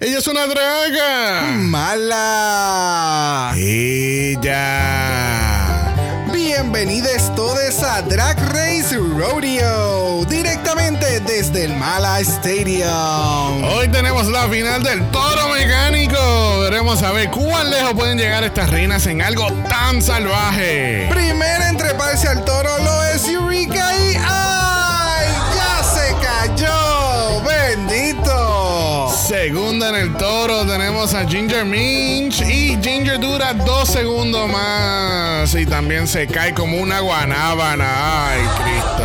Ella es una draga. Mala. Ella. Bienvenidos todos a Drag Race Rodeo, directamente desde el Mala Stadium. Hoy tenemos la final del toro mecánico. Veremos a ver cuán lejos pueden llegar estas reinas en algo tan salvaje. Primera en treparse al toro lo Segunda en el toro tenemos a Ginger Minch y Ginger dura dos segundos más y también se cae como una guanábana. Ay, Cristo.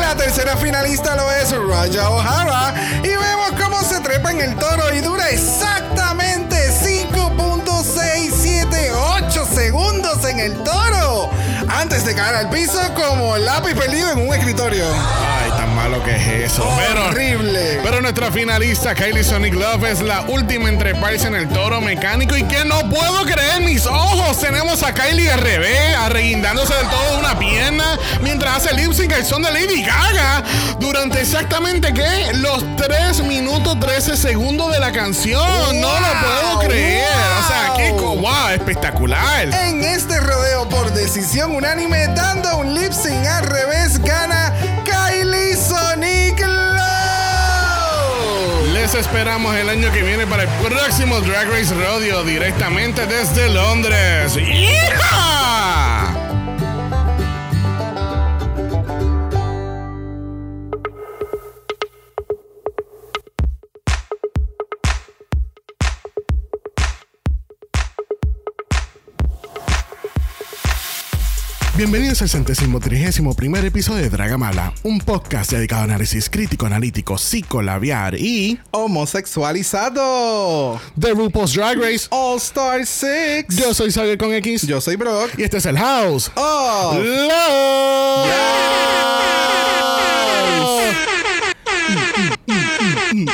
La tercera finalista lo es Raja O'Hara y vemos cómo se trepa en el toro y dura exactamente 5.678 segundos en el toro antes de caer al piso como lápiz perdido en un escritorio. Ay, malo que es eso. Pero, Horrible. pero nuestra finalista Kylie Sonic Love es la última en treparse en el toro mecánico y que no puedo creer mis ojos. Tenemos a Kylie al revés, arreguindándose del todo de una pierna mientras hace lip sync al son de Lady Gaga durante exactamente ¿qué? los 3 minutos 13 segundos de la canción. no lo puedo Wow, creer. O sea, qué wow, espectacular. En este rodeo por decisión unánime, dando un lip sync al revés, gana Esperamos el año que viene para el próximo Drag Race Rodeo directamente desde Londres. ¡Hija! Bienvenidos al centésimo trigésimo primer episodio de Dragamala, un podcast dedicado a análisis crítico, analítico, psicolabiar y Homosexualizado. The RuPaul's Drag Race. All Star 6. Yo soy Xavier con X Yo soy Brock. y este es el House. Oh. Love.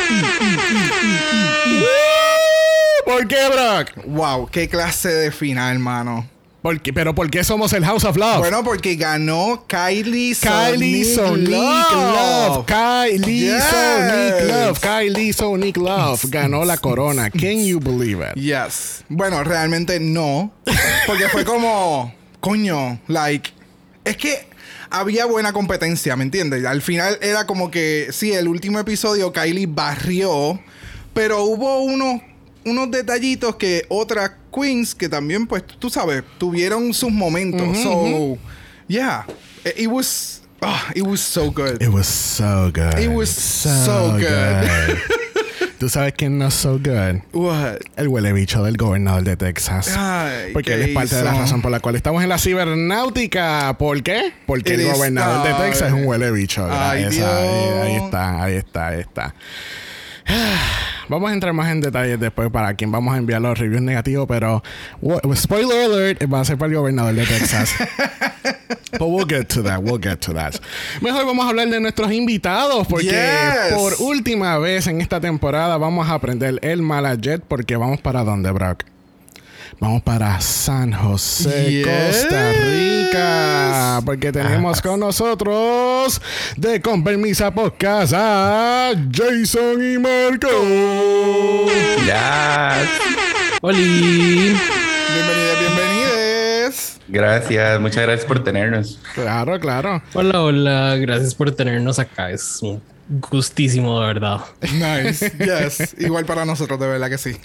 ¿Por qué, Brock? Wow, qué clase de final, hermano. ¿Por qué? ¿Pero por qué somos el House of Love? Bueno, porque ganó Kylie Kylie Sonic Sonic Love. Kylie Yes. Sonic Love. Kylie Sonic Love. Ganó la corona. Can you believe it? Yes. Bueno, realmente no. Porque fue como, coño, like, es que había buena competencia, ¿me entiendes? Al final era como que, sí, el último episodio Kylie barrió, pero hubo unos, unos detallitos que otras queens que también, pues, tú sabes, tuvieron sus momentos. so, yeah, it, it was, ah, it was so good. It was so good. It was so good. ¿Tú sabes quién no es so good? What? El huele bicho del gobernador de Texas. Ay, Porque ¿qué él es parte de la hizo? razón por la cual estamos en la cibernáutica. ¿Por qué? Porque el It is- gobernador de. Texas es un huele bicho. Ay, Dios. ahí, ahí está, ahí está, ahí está. Vamos a entrar más en detalles después para quien vamos a enviar los reviews negativos, pero spoiler alert, va a ser para el gobernador de Texas. But we'll get to that, we'll get to that. Mejor vamos a hablar de nuestros invitados, porque Yes. por última vez en esta temporada vamos a aprender el Malajet, porque vamos para dónde, Brock? Vamos para San José, Yes. Costa Rica, porque tenemos con nosotros de Con Permisa Podcast a Jason y Marco. Ya. Oli. Bienvenidas, bienvenidas. Gracias, muchas gracias por tenernos. Claro, claro. Hola, hola. Gracias por tenernos acá. Es un gustísimo, de verdad. Nice. Yes. Igual para nosotros, de verdad que sí.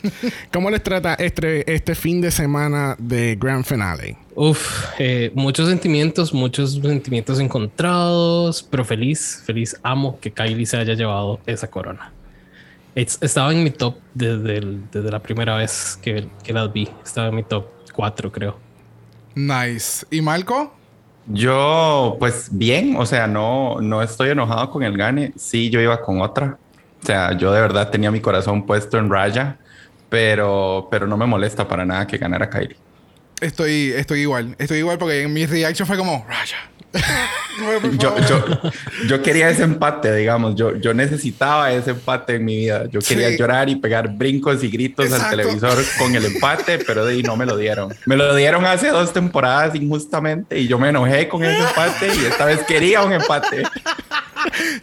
¿Cómo les trata este, este fin de semana de Grand Finale? Uf, eh, muchos sentimientos, muchos sentimientos encontrados, pero feliz, feliz. Amo que Kylie se haya llevado esa corona. It's- estaba en mi top desde, el- desde la primera vez que, que las vi. Estaba en mi top 4, creo. Nice. ¿Y Marco? Yo, pues bien, o sea, no, no estoy enojado con el gane. Sí, yo iba con otra. O sea, yo de verdad tenía mi corazón puesto en raya, pero, pero no me molesta para nada que ganara Kylie. Estoy, estoy igual. Estoy igual porque en mi reaction fue como, Raya. Yo, yo, yo quería ese empate, digamos. Yo, yo necesitaba ese empate en mi vida. Yo quería Sí. llorar y pegar brincos y gritos Exacto. al televisor con el empate, pero de ahí no me lo dieron. Me lo dieron hace dos temporadas injustamente y yo me enojé con ese empate y esta vez quería un empate.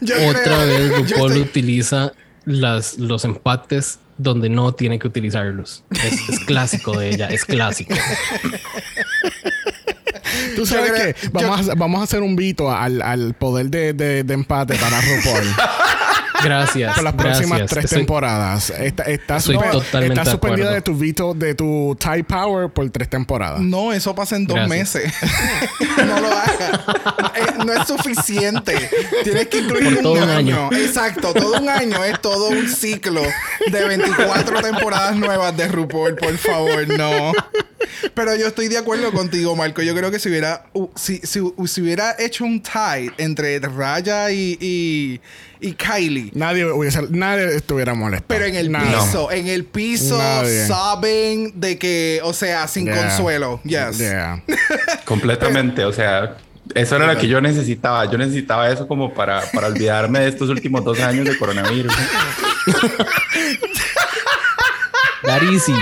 Yo Otra creo- vez RuPaul estoy- utiliza las, los empates donde no tiene que utilizarlos. Es, es clásico de ella, es clásico. Tú sabes que vamos, a, vamos a hacer un vito al, al poder de, de- de empate para RuPaul Gracias. por las próximas tres Estoy- temporadas. Está, está, suspendida de tu vito, de tu Tide Power por tres temporadas. No, eso pasa en dos Gracias. meses. no lo hagas. Eh, no es suficiente. Tienes que incluir Por un, todo un año. año. Exacto, todo un año es todo un ciclo de 24 temporadas nuevas de RuPaul, por favor, no. Pero yo estoy de acuerdo contigo, Marco. Yo creo que si hubiera, si, si, si hubiera hecho un tie entre Raya y, y, y Kylie, Nadie, hubiese, nadie estuviera molesto. pero en el Nadie. piso, en el piso, Nadie. saben de que, o sea, sin Yeah. consuelo. Yes. Yeah. Completamente, o sea, eso era lo que yo necesitaba. Yo necesitaba eso como para, para olvidarme de estos últimos dos años de coronavirus. That easy.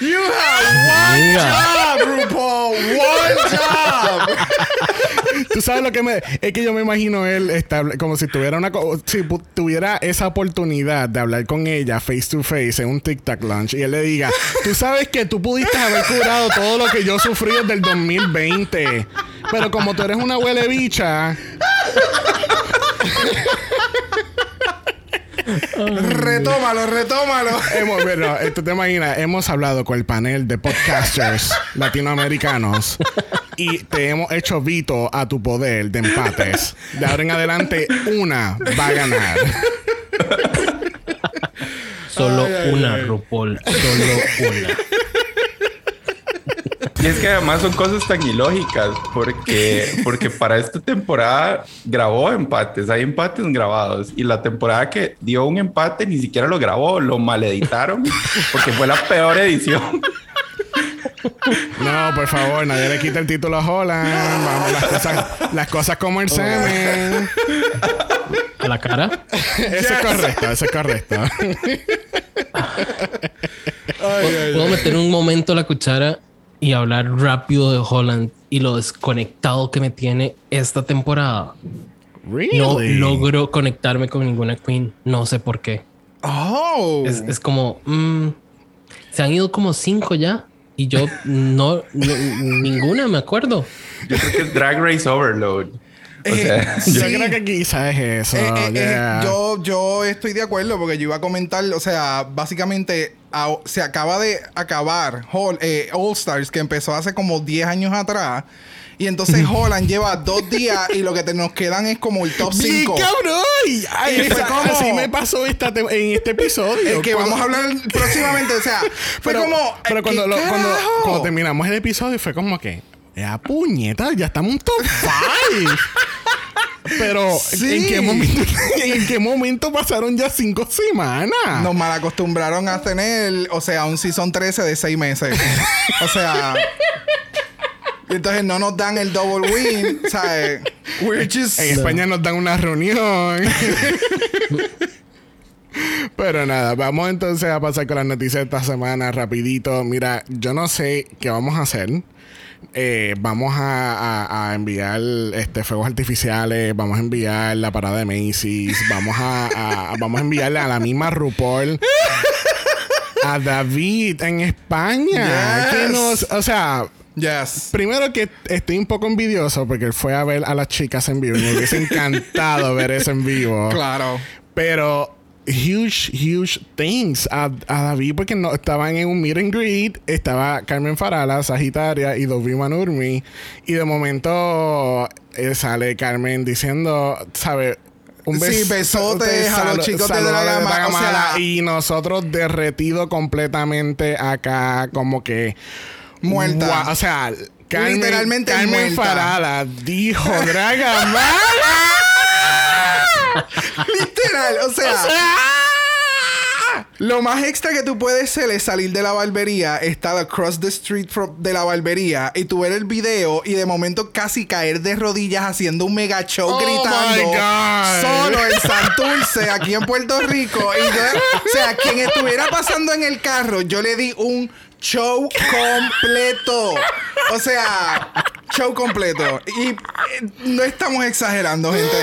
You have one Mira. job, RuPaul. One job. Tú sabes lo que me. Es que yo me imagino él estable- como si tuviera una. Si tuviera esa oportunidad de hablar con ella face to face en un TikTok lunch y él le diga: Tú sabes que tú pudiste haber curado todo lo que yo sufrí desde el 2020. Pero como tú eres una huele bicha. Retómalo, retómalo. Hemos, bueno, tú te imaginas, hemos hablado con el panel de podcasters latinoamericanos y te hemos hecho vito a tu poder de empates. De ahora en adelante, una va a ganar. Solo Ay, ay, una, ay. RuPaul. Solo una. Y es que además son cosas tan ilógicas, porque, porque para esta temporada grabó empates, hay empates grabados, y la temporada que dio un empate ni siquiera lo grabó, lo maleditaron, porque fue la peor edición. No, por favor, nadie le quita el título a Holland. Vamos, las cosas, las cosas como el semen. A la cara. Eso es correcto, eso es correcto. Puedo meter un momento la cuchara y hablar rápido de Holland y lo desconectado que me tiene esta temporada. No Really? logro conectarme con ninguna queen. No sé por qué. Oh. Es, es como... mm, se han ido como cinco ya. Y yo no, no- ninguna me acuerdo. Yo creo que es Drag Race Overload. O Eh, sea, sí. Yo creo que quizás es eso. Eh, eh, eh, yo, yo estoy de acuerdo porque yo iba a comentar, o sea, básicamente a- se acaba de acabar All Stars, que empezó hace como 10 años atrás. Y entonces Holland lleva dos días y lo que te- nos quedan es como el top ¡Bien 5. cabrón! Ay, Y fue esa- como- Así me pasó esta en este episodio. El que Cuando- vamos a hablar próximamente, o sea, fue pero, como. Pero ¿qué cuando, lo- cuando, carajo? cuando terminamos el episodio fue como que... ¡Ya puñeta! Ya estamos en top 5. Pero, Sí. ¿en, qué momento, ¿en qué momento pasaron ya cinco semanas? Nos malacostumbraron a tener, o sea, un season 13 de 6 meses. o sea. entonces no nos dan el double win, ¿sabes? We're just. En España nos dan una reunión. Pero nada, vamos entonces a pasar con las noticias de esta semana rapidito. Mira, yo no sé qué vamos a hacer. Eh, vamos a, a- a enviar este fuegos artificiales, vamos a enviar la parada de Macy's, vamos a, a- vamos a enviarle a la misma RuPaul a David en España. Yes. Que nos, o sea, Yes. Primero que estoy un poco envidioso porque él fue a ver a las chicas en vivo y me hubiese encantado ver eso en vivo. Claro. Pero huge, huge thanks a, a David porque no estaban en un meet and greet. Estaba Carmen Farala, Sagitaria y Dovi Manurmi. Y de momento eh, sale Carmen diciendo, ¿sabe? Un Sí, besotes a los chicos de Dragamala, o sea- y nosotros derretido completamente acá, como que Muerta. O sea, Carmen, Literalmente Carmen muerta. Farala dijo Dragamala. Literal, o sea, lo más extra que tú puedes hacer es salir de la barbería, estar across the street from- de la barbería y tú ver el video y de momento casi caer de rodillas haciendo un mega show Oh gritando solo en Santurce, aquí en Puerto Rico. Y yo, o sea, quien estuviera pasando en el carro, yo le di un show completo. O sea, show completo. Y eh, no estamos exagerando, gente.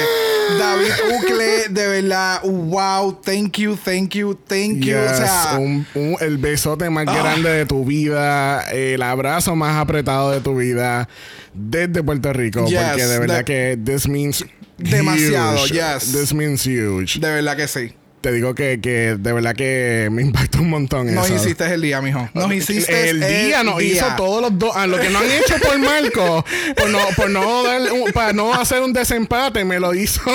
David Ucle, de verdad, wow, thank you, thank you, thank you. o sea, un- un- el besote más grande de tu vida, el abrazo más apretado de tu vida desde Puerto Rico. Yes, porque de verdad que this means Demasiado, huge. yes. This means huge. de verdad que sí. Te digo que, que de verdad que me impactó un montón Nos eso. hiciste el día, mijo. Nos hiciste el día nos hizo todos los dos. ah, lo que no han hecho por Marco, por no, por no dar un- para no hacer un desempate, me lo hizo.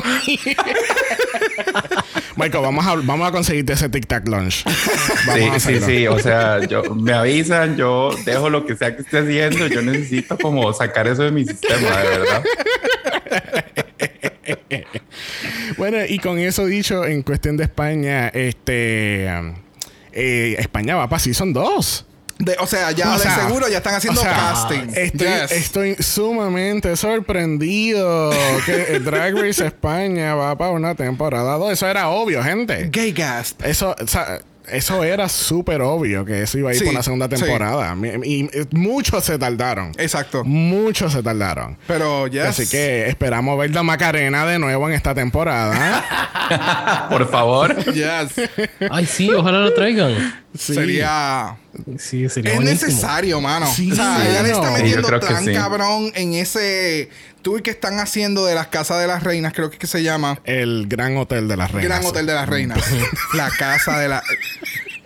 Marco, vamos a, vamos a conseguirte ese Tic Tac Lunch. Vamos a Sí, sí, sí. O sea, yo me avisan, yo dejo lo que sea que esté haciendo. Yo necesito como sacar eso de mi sistema, de verdad. Bueno, y con eso dicho, en cuestión de España, este. eh, España va para Season 2. De- o sea, ya O de sea, seguro ya están haciendo o sea, casting. Estoy, Yes. estoy sumamente sorprendido que Drag Race España va para una temporada 2. Eso era obvio, gente. Gay gasp. Eso, o sea, eso era súper obvio que eso iba a ir Sí, por una segunda temporada. Y, y muchos se tardaron. Exacto. Muchos se tardaron. Pero ya. Así que esperamos ver la Macarena de nuevo en esta temporada. Por favor. Yes. Ay, sí, ojalá lo traigan. Sí. Sería. Sí, sería Es buenísimo. necesario, mano. Sí, o sea, ella le está metiendo tan sí. cabrón en ese tour que están haciendo de las casas de las reinas, creo que, es que se llama. El Gran Hotel de las Reinas. Gran Hotel de las Reinas. la casa de la.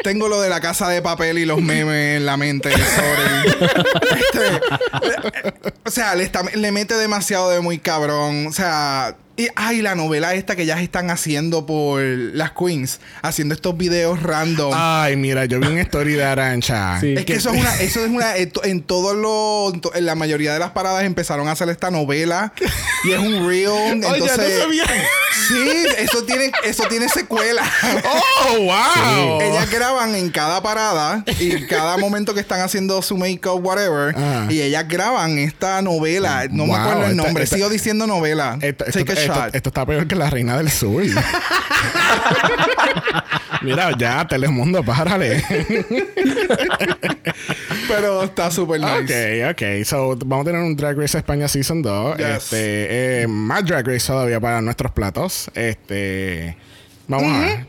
Tengo lo de la casa de papel y los memes en la mente. sorry. Este, o sea, le, está- le mete demasiado de muy cabrón. O sea. Y, ay, la novela esta que ya están haciendo por las queens. Haciendo estos videos random. Ay, mira, yo vi una story de Arancha. Sí. Es que eso es una, eso es una, en to- en todos los, en la mayoría de las paradas empezaron a hacer esta novela y es un reel. Entonces, Oye, no sabía. sí, eso tiene, eso tiene secuela. ¡Oh, wow! Ellas graban en cada parada y cada momento que están haciendo su make-up, whatever. Ah. Y ellas graban esta novela. No me acuerdo el esta- nombre. esta- Sigo diciendo novela. Esto, esto- Take a esto- está peor que la reina del sur. Mira, ya, Telemundo, párale. Pero está súper nice. ok, ok. So, vamos a tener un Drag Race España Season 2. Yes. Este, eh, más Drag Race todavía para nuestros platos. Este, vamos a ver.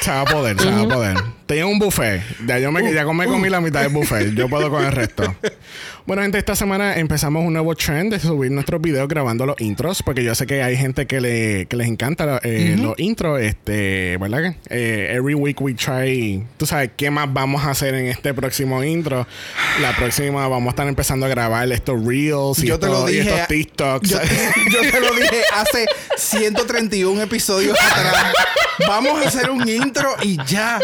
Se va a poder, se va a poder. Tenía un buffet. Ya yo me, ya me comí la mitad del buffet. Yo puedo con el resto. Bueno, gente, esta semana empezamos un nuevo trend de subir nuestros videos grabando los intros, porque yo sé que hay gente que, le, que les encanta eh, los intros, este, ¿verdad? Eh, every week we try, tú sabes, ¿qué más vamos a hacer en este próximo intro? La próxima vamos a estar empezando a grabar estos reels y, Yo te estos, lo y dije. estos TikToks. Yo, yo te lo dije hace 131 episodios atrás. Vamos a hacer un intro y ya.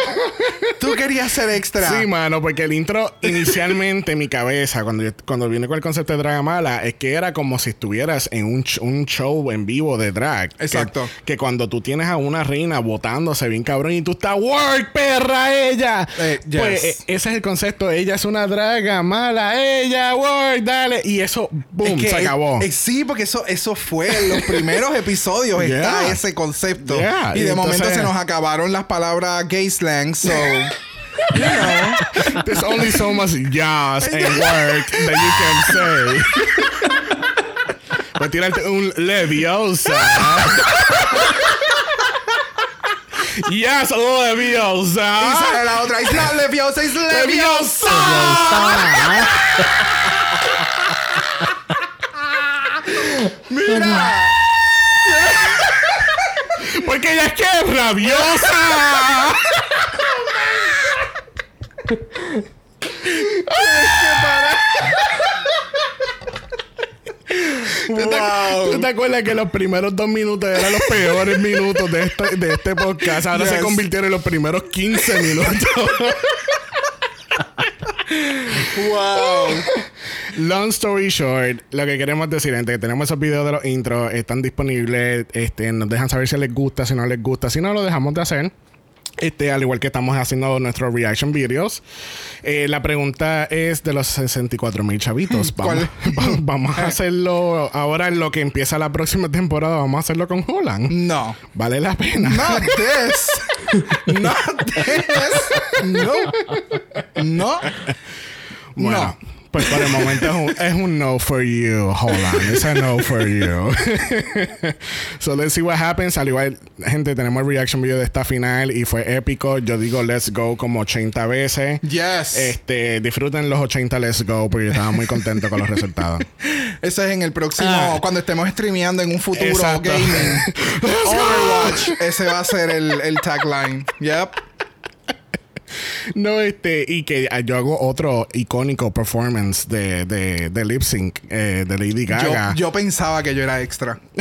Tú querías ser extra. Sí, mano, porque el intro inicialmente en mi cabeza, cuando, yo- cuando vine con el concepto de Dragamala, es que era como si estuvieras en un, un show en vivo de drag. Que- Exacto. Que, cuando tú tienes a una reina botándose bien cabrón y tú estás, ¡Work, perra, ella! Eh, yes. Pues eh, ese es el concepto. Ella es una draga mala, ella, work, dale. Y eso, boom, Es que, se acabó. eh, eh, sí, porque eso, eso fue en los primeros episodios. Yeah. Está ese concepto. Yeah, Y y de momento entonces- se nos acabaron las palabras gay slang. So, you know. There's only so much yas and work that you can say. Voy a tirarte un leviosa. Saludo leviosa. Y sale la otra. It's not leviosa, it's leviosa. Mira. Porque ella es que es rabiosa. ¿Tú te, Wow. tú te acuerdas que los primeros dos minutos eran los peores minutos de este, de este podcast? Ahora se convirtieron en los primeros 15 minutos. Wow. Long story short, lo que queremos decir, gente, que tenemos esos videos de los intros, están disponibles, este, nos dejan saber si les gusta, si no les gusta, si no lo dejamos de hacer. Este, al igual que estamos haciendo nuestros reaction videos. Eh, la pregunta es de los 64 mil chavitos. Vamos, va- vamos a hacerlo ahora en lo que empieza la próxima temporada. Vamos a hacerlo con Holland. No. Vale la pena. Not this. Not this. No. No. Bueno, No. Pues por el momento es un, es un no for you. Hold on. It's a no for you. so let's see what happens. Al igual, gente, tenemos el reaction video de esta final y fue épico. Yo digo let's go como 80 veces. Yes. Este, disfruten los 80 let's go porque yo estaba muy contento con los resultados. Ese es en el próximo, Ah. cuando estemos streameando en un futuro Exacto. gaming. Overwatch. Ese va a ser el, el tagline. Yep. No, este, y que ah, yo hago otro icónico performance de, de, de lip sync eh, de Lady Yo, Gaga. yo pensaba que yo era extra.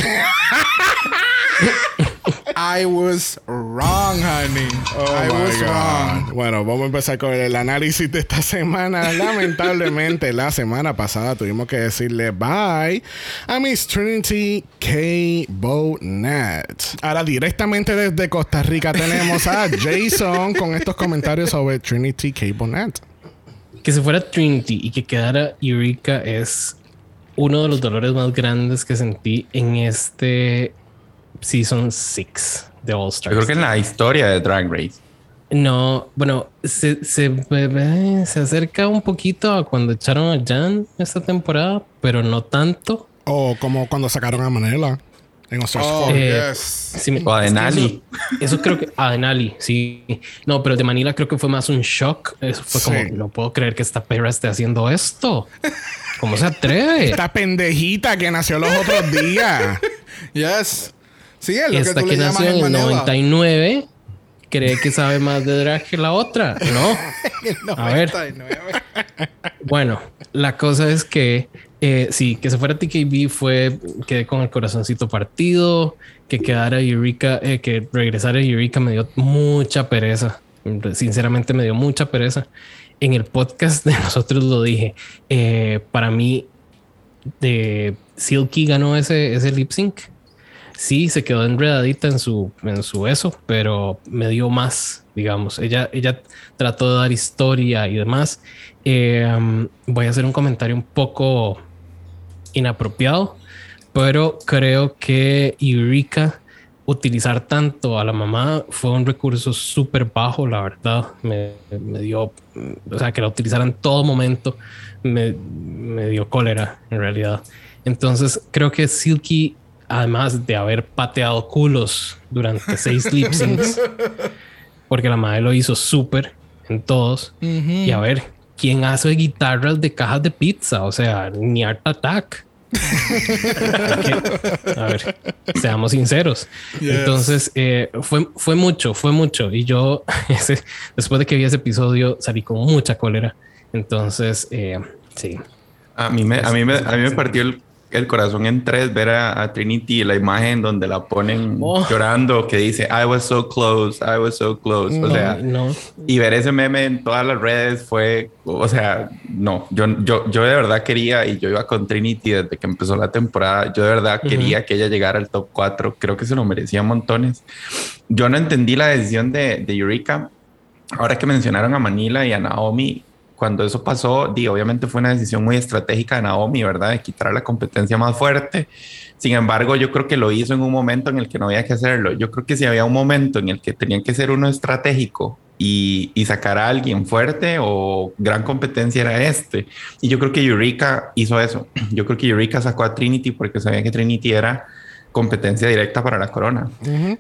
I was wrong, honey. Oh I my was God. wrong. Bueno, vamos a empezar con el análisis de esta semana. Lamentablemente, la semana pasada tuvimos que decirle bye a Miss Trinity K. Bonet. Ahora, directamente desde Costa Rica tenemos a Jason con estos comentarios sobre Trinity K. Bonet. Que se fuera Trinity y que quedara Eureka es uno de los dolores más grandes que sentí en este Season 6 de All Stars. Yo creo que en la historia de Drag Race. No, bueno, se, se, se acerca un poquito a cuando echaron a Jan esta temporada, pero no tanto. O como cuando sacaron a Manela en All Stars Oh, 4. Eh, yes. Me- O a es que Denali. Eso, eso creo que a Denali, sí. No, pero de Manila creo que fue más un shock. Eso fue Sí. como, no puedo creer que esta perra esté haciendo esto. ¿Cómo se atreve? Esta pendejita que nació los otros días. Yes. Sí, es lo que Esta tú que le llamas nació en el el Manila. 99 cree que sabe más de drag que la otra. No. A ver. 99. Bueno, la cosa es que eh, sí, que se fuera TKB fue quedé con el corazoncito partido, que quedara Eureka, eh, que regresara Eureka me dio mucha pereza. Sinceramente me dio mucha pereza. En el podcast de nosotros lo dije. eh, para mí, de Silky ganó ese, ese lip sync. Sí, se quedó enredadita en su, en su eso, pero me dio más, digamos. Ella, ella trató de dar historia y demás. Eh, um, voy a hacer un comentario un poco inapropiado, pero creo que Eureka utilizar tanto a la mamá fue un recurso súper bajo, la verdad. Me, dio, o sea, que la utilizaran en todo momento, me, me dio cólera en realidad. Entonces creo que Silky, además de haber pateado culos durante seis lip syncs, porque la madre lo hizo súper en todos, y a ver, ¿quién hace guitarras de cajas de pizza? O sea, ni Art Attack. A ver, seamos sinceros. Yes. Entonces, eh, fue, fue mucho, fue mucho. Y yo, ese- después de que vi ese episodio, salí con mucha cólera. Entonces, eh, sí. A mí me, a mí me, a mí me partió el, el corazón en tres ver a, a Trinity la imagen donde la ponen Oh. llorando que dice I was so close, I was so close. O No, sea, no. y ver ese meme en todas las redes fue, o sea, no, yo, yo, yo de verdad quería y yo iba con Trinity desde que empezó la temporada. Yo de verdad quería que ella llegara al top 4. Creo que se lo merecía montones. Yo no entendí la decisión de, de Eureka. Ahora que mencionaron a Manila y a Naomi, cuando eso pasó, di, obviamente fue una decisión muy estratégica de Naomi, ¿verdad? De quitar la competencia más fuerte. Sin embargo, yo creo que lo hizo en un momento en el que no había que hacerlo. Yo creo que si había un momento en el que tenían que ser uno estratégico y, y sacar a alguien fuerte o gran competencia era este. Y yo creo que Eureka hizo eso. Yo creo que Eureka sacó a Trinity porque sabía que Trinity era competencia directa para la corona.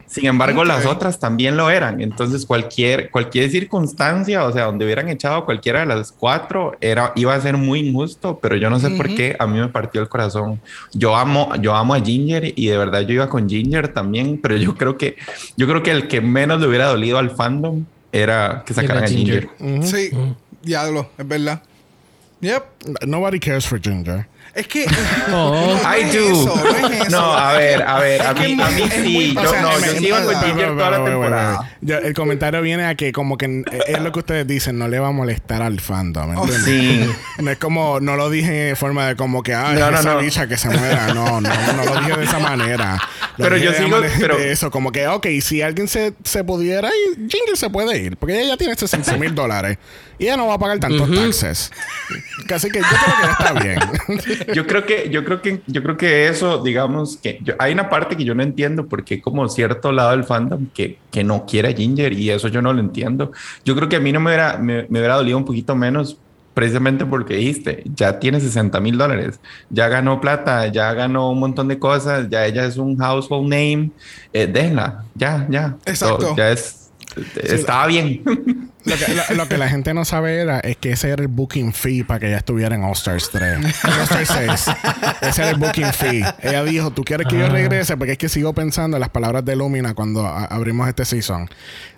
Sin embargo, las otras también lo eran. Entonces, cualquier, cualquier circunstancia, o sea, donde hubieran echado a cualquiera de las cuatro, era, iba a ser muy injusto, pero yo no sé por qué a mí me partió el corazón. Yo amo, yo amo a Ginger y de verdad yo iba con Ginger también, pero yo creo que, yo creo que el que menos le hubiera dolido al fandom era que sacaran Era a Ginger. Ginger. Sí, diablo, es verdad. Yep. Nobody cares for Ginger. Es que. Oh. no I do. eso, no es eso. No, a ver, a ver, a mí, a mí sí. Yo, no, yo iba con. Ginger toda la temporada. Yo- el comentario viene a que como que eh, es lo que ustedes dicen, no le va a molestar al fandom. ¿me Oh, entiendes? Sí. No es como, no lo dije de forma de como que, ah, No, no, esa no. bicha que se muera. No, no, no lo dije de esa manera. Lo Pero yo sigo- pero- de eso, como que, ok, si alguien se, se pudiera ir, Ginger se puede ir, porque ella ya tiene 60 mil dólares y ella no va a pagar tantos taxes. Así que yo creo que está bien. Yo creo que, yo creo que, yo creo que eso, digamos que yo- hay una parte que yo no entiendo porque como cierto lado del fandom que, que no quiere a Ginger y eso yo no lo entiendo. Yo creo que a mí no me hubiera, me, me hubiera dolido un poquito menos precisamente porque dijiste, ya tiene 60 mil dólares, ya ganó plata, ya ganó un montón de cosas, ya ella es un household name, eh, déjenla, ya, ya. Exacto. So, ya es, estaba bien. Lo que, lo- lo que la gente no sabe era es que ese era el booking fee para que ella estuviera en All Stars 3. All Stars 6. Ese era el booking fee. Ella dijo, ¿tú quieres que yo regrese? Porque es que sigo pensando en las palabras de Lumina cuando abrimos este season.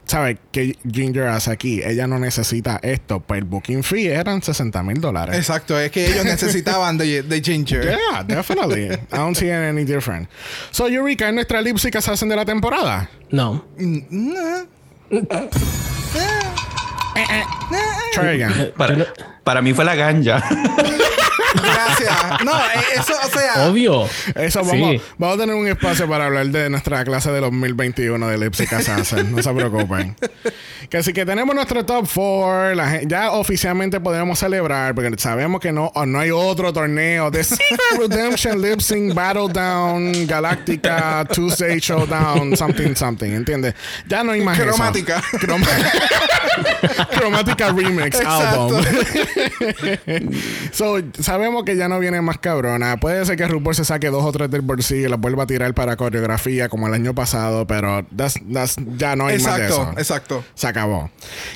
¿Sabes qué Ginger hace aquí? Ella no necesita esto. Pues el booking fee eran 60 mil dólares. Exacto, es que ellos necesitaban de, de Ginger. Yeah, definitely. I don't see any different. So, Eureka, ¿es nuestra lipsy que se hacen de la temporada? No. Mm, again. Para, para mí fue la ganja. Gracias. No, eh, eso, o sea. Obvio. Eso, Sí. vamos, vamos a tener un espacio para hablar de nuestra clase de 2021 de Lipsy Assassin. no se preocupen. Que así que tenemos nuestro top 4. ya oficialmente podemos celebrar porque sabemos que no, no hay otro torneo de Secret Redemption Lip Sync Battle Down Galactica Tuesday Showdown something something. ¿Entiendes? Ya no hay más eso. Cromática. Cromática Remix Exacto. Album. so, sabemos que ya no viene más cabrona. Puede ser que RuPaul se saque dos o tres del bolsillo y las vuelva a tirar para coreografía como el año pasado, pero that's- that's- ya no hay más de Exacto, eso. exacto. Se acabó.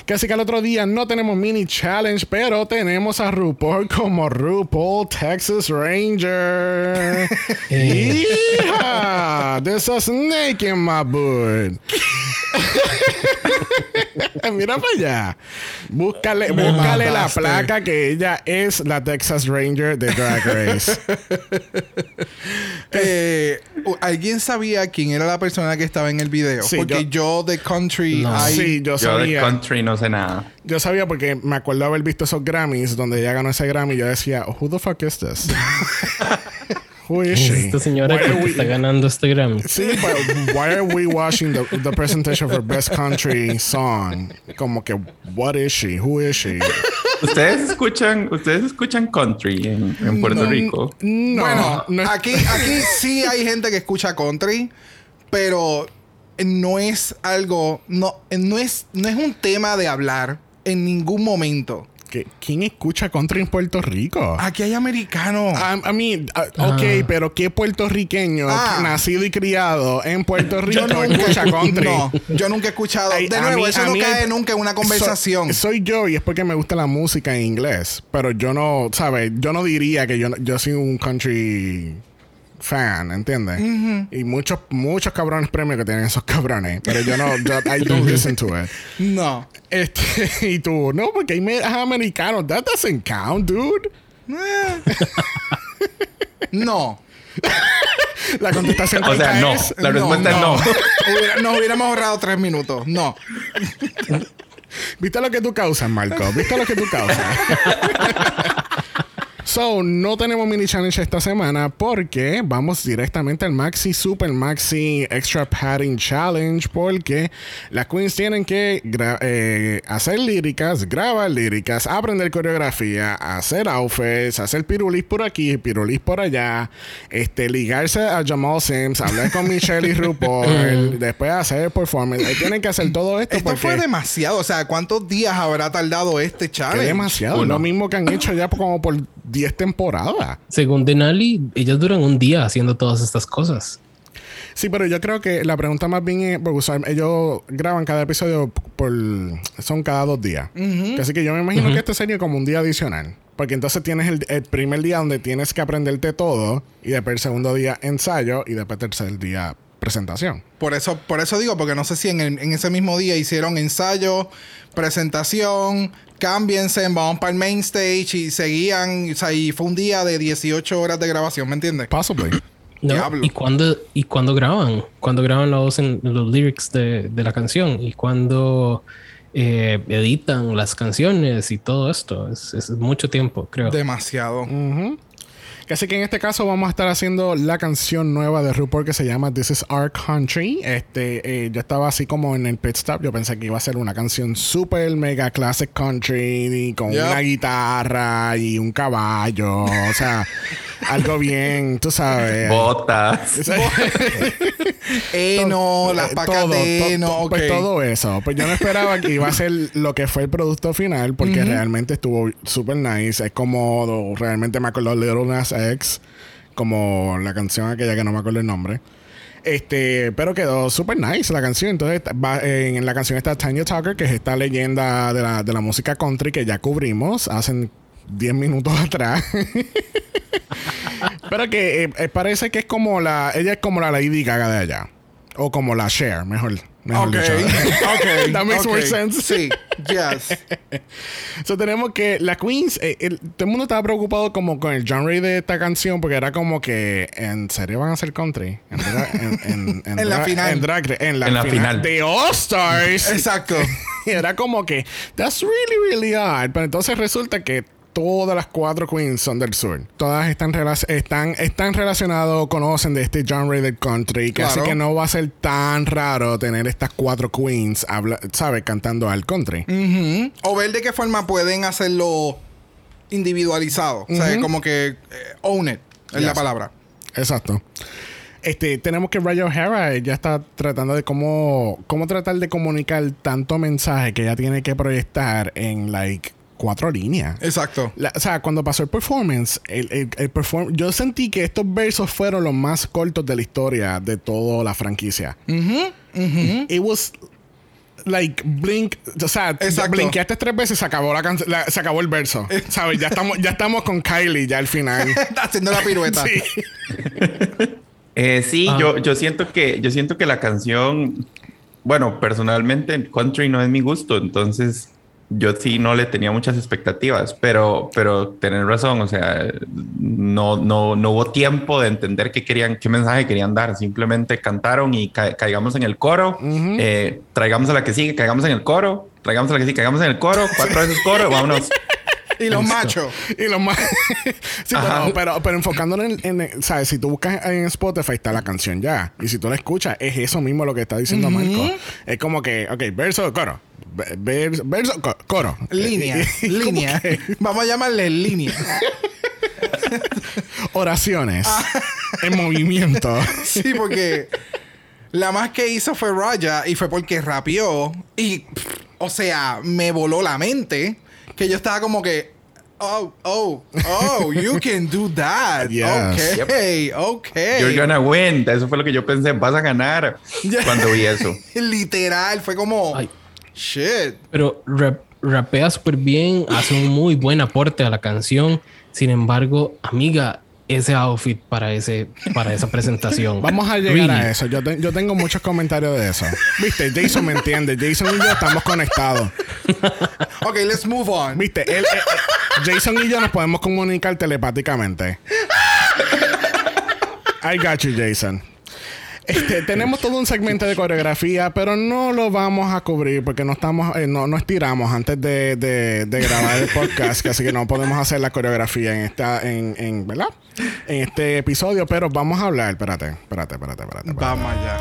Que así que el otro día no tenemos mini challenge, pero tenemos a RuPaul como RuPaul Texas Ranger. Hija, There's a snake in my boot. Mira para allá. Búscale, búscale la placa que ella es la Texas Ranger de Drag Race. Eh, ¿Alguien sabía quién era la persona que estaba en el video? Sí, Porque yo, de country, No. sí, yo Yo de sabía. country no sé nada. Yo sabía porque me acuerdo haber visto esos Grammys donde ella ganó ese Grammy y yo decía, who the fuck is this? who is she? Esta señora que we- está ganando este Grammy. Sí, but why are we watching the, the presentation of her best country song? Como que, what is she? Who is she? ¿Ustedes escuchan, ustedes escuchan country en, en Puerto Rico? No, bueno, no aquí, aquí sí hay gente que escucha country, pero no es algo, no, no es, no es un tema de hablar en ningún momento. Que- ¿Quién escucha country en Puerto Rico? Aquí hay americanos. I, I mean, uh, ok, pero ¿qué puertorriqueño Ah. nacido y criado en Puerto Rico yo nunca escucha country? No, yo nunca he escuchado. Ay, de nuevo, mí- eso no mí cae nunca en una conversación. So- soy yo y es porque me gusta la música en inglés. Pero yo no, ¿sabes? Yo no diría que yo, yo soy un country fan, ¿entiendes? Y muchos, muchos cabrones premios que tienen esos cabrones. Pero yo no, yo, I don't listen to it. no. Este, y tú, no, porque hay me- americanos. That doesn't count, dude. No. La contestación O sea, no. es La respuesta es no. Hubiera- nos hubiéramos ahorrado tres minutos. No. ¿Viste lo que tú causas, Marco? ¿Viste lo que tú causas? So, no tenemos mini challenge esta semana porque vamos directamente al Maxi Super Maxi Extra Padding Challenge porque las queens tienen que eh, hacer líricas, grabar líricas, aprender coreografía, hacer outfits, hacer pirulis por aquí, pirulis por allá, este, ligarse a Jamal Sims, hablar con Michelle y RuPaul, después hacer performance. Eh, Tienen que hacer todo esto Esto porque... fue demasiado. O sea, ¿cuántos días habrá tardado este challenge? demasiado. Uno. Lo mismo que han hecho ya como por 10 temporadas. Según Denali, ellas duran un día haciendo todas estas cosas. Sí, pero yo creo que la pregunta más bien es, porque ellos graban cada episodio por, son cada dos días. Así que yo me imagino que este sería como un día adicional. Porque entonces tienes el, el primer día donde tienes que aprenderte todo y después el segundo día ensayo y después el tercer día presentación. Por eso, por eso digo, porque no sé si en, el- en ese mismo día hicieron ensayo, presentación, cámbiense, vamos para el main stage y seguían. O sea, y fue un día de 18 horas de grabación, ¿me entiendes? Possibly. ¿no? Diablo. ¿Y cuándo, ¿Y cuándo graban? ¿Cuándo graban los, en- los lyrics de, de la canción? ¿Y cuándo eh, editan las canciones y todo esto? Es, es mucho tiempo, creo. Demasiado. Así que en este caso vamos a estar haciendo la canción nueva de RuPaul que se llama This is Our Country. Este, eh, yo estaba así como en el pit stop. Yo pensé que iba a ser una canción super mega classic country y con Yep. una guitarra y un caballo. O sea, algo bien, tú sabes. Botas. Eno, las Eh, pacas todo, de to- Eno, to- ok. Pues todo eso. Pues yo no esperaba que iba a ser lo que fue el producto final, porque realmente estuvo super nice. Es como realmente me acuerdo de Little Nas X, como la canción aquella que no me acuerdo el nombre. Este, pero quedó super nice la canción. Entonces, va- en la canción está Tanya Tucker, que es esta leyenda de la, de la música country que ya cubrimos hace 10 minutos atrás. pero que eh, eh, parece que es como la. Ella es como la Lady Gaga de allá. O como la Cher, mejor, mejor Ok, dicho. ok. That makes ok. more sense. Sí, yes. So tenemos que la Queens, eh, el- todo el mundo estaba preocupado como con el genre de esta canción porque era como que en serio van a hacer country en, dra- en, en- En la final. en drag en la, En la final, final. de All Stars Exacto. y era como que that's really really hard pero entonces resulta que Todas las cuatro queens son del sur. Todas están, están, están relacionadas, conocen de este genre del country. Que así que no va a ser tan raro tener estas cuatro queens, ¿sabes? Cantando al country. O ver de qué forma pueden hacerlo individualizado. O sea, como que eh, own it es la palabra. Exacto. Este, tenemos que Raya O'Hara ella está tratando de cómo, cómo tratar de comunicar tanto mensaje que ella tiene que proyectar en like cuatro líneas. Exacto. La- o sea, cuando pasó el performance, el, el- el perform- yo sentí que estos versos fueron los más cortos de la historia de toda la franquicia. It was like blink, o sea, Exacto. blinkeaste tres veces, se acabó la, la- se acabó el verso. ¿Sabes? Ya estamos, ya estamos con Kylie ya al final. Haciendo la pirueta. sí. Eh, sí, Ah. yo, yo siento que yo siento que la canción, bueno, personalmente country no es mi gusto, entonces yo sí no le tenía muchas expectativas, pero pero tener razón, o sea, no no no hubo tiempo de entender qué querían, qué mensaje querían dar, simplemente cantaron y ca- caigamos en el coro, eh, traigamos a la que sigue, caigamos en el coro, traigamos a la que sigue, caigamos en el coro, cuatro veces coro, vámonos. Y los machos. Y lo más. sí, pero, pero, pero enfocándonos en, en- ¿Sabes? Si tú buscas en Spotify, está la canción ya. Y si tú la escuchas, es eso mismo lo que está diciendo Marco. Es como que, ok, verso, coro. Ve- Verso, verso, co- coro. Línea. Línea. que Vamos a llamarle línea. oraciones en movimiento. Sí, porque la más que hizo fue Raya y fue porque rapeó. Y, pff, o sea, me voló la mente. Que yo estaba como que. Oh, oh, oh, you can do that. Yes. Ok, ok. You're gonna win. Eso fue lo que yo pensé, vas a ganar cuando vi eso. Literal, fue como. Ay. Shit. Pero rap- rapea súper bien, hace un muy buen aporte a la canción. Sin embargo, amiga, ese outfit para, ese, para esa presentación. Vamos a llegar Really. a eso. Yo, te- yo tengo muchos comentarios de eso. Viste, Jason me entiende. Jason y yo estamos conectados. Ok, let's move on. Viste, él, eh, Jason y yo nos podemos comunicar telepáticamente. I got you, Jason. Este, tenemos todo un segmento de coreografía, pero no lo vamos a cubrir porque no estamos, eh, no, no estiramos antes de, de- de grabar el podcast, que así que no podemos hacer la coreografía en esta, en, en, ¿verdad? En este episodio, pero vamos a hablar. Espérate, espérate, espérate, espérate. espérate. Vamos allá.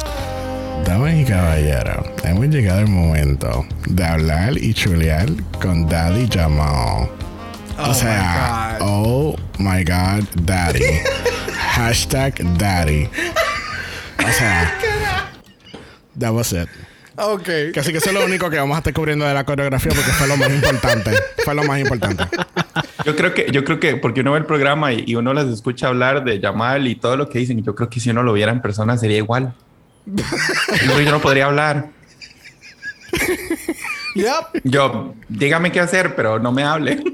Damas y caballeros, hemos llegado al momento de hablar y chulear con Daddy Jamal. Oh o sea, my God. oh my God, Daddy. Hashtag Daddy. O sea, that was it. Ok. Que así que eso es lo único que vamos a estar cubriendo de la coreografía porque fue lo más importante. Fue lo más importante. Yo creo que, yo creo que porque uno ve el programa y, y uno las escucha hablar de Yamal y todo lo que dicen, yo creo que si uno lo viera en persona sería igual. yo, yo no podría hablar. Yep. Yo, dígame qué hacer, pero no me hable.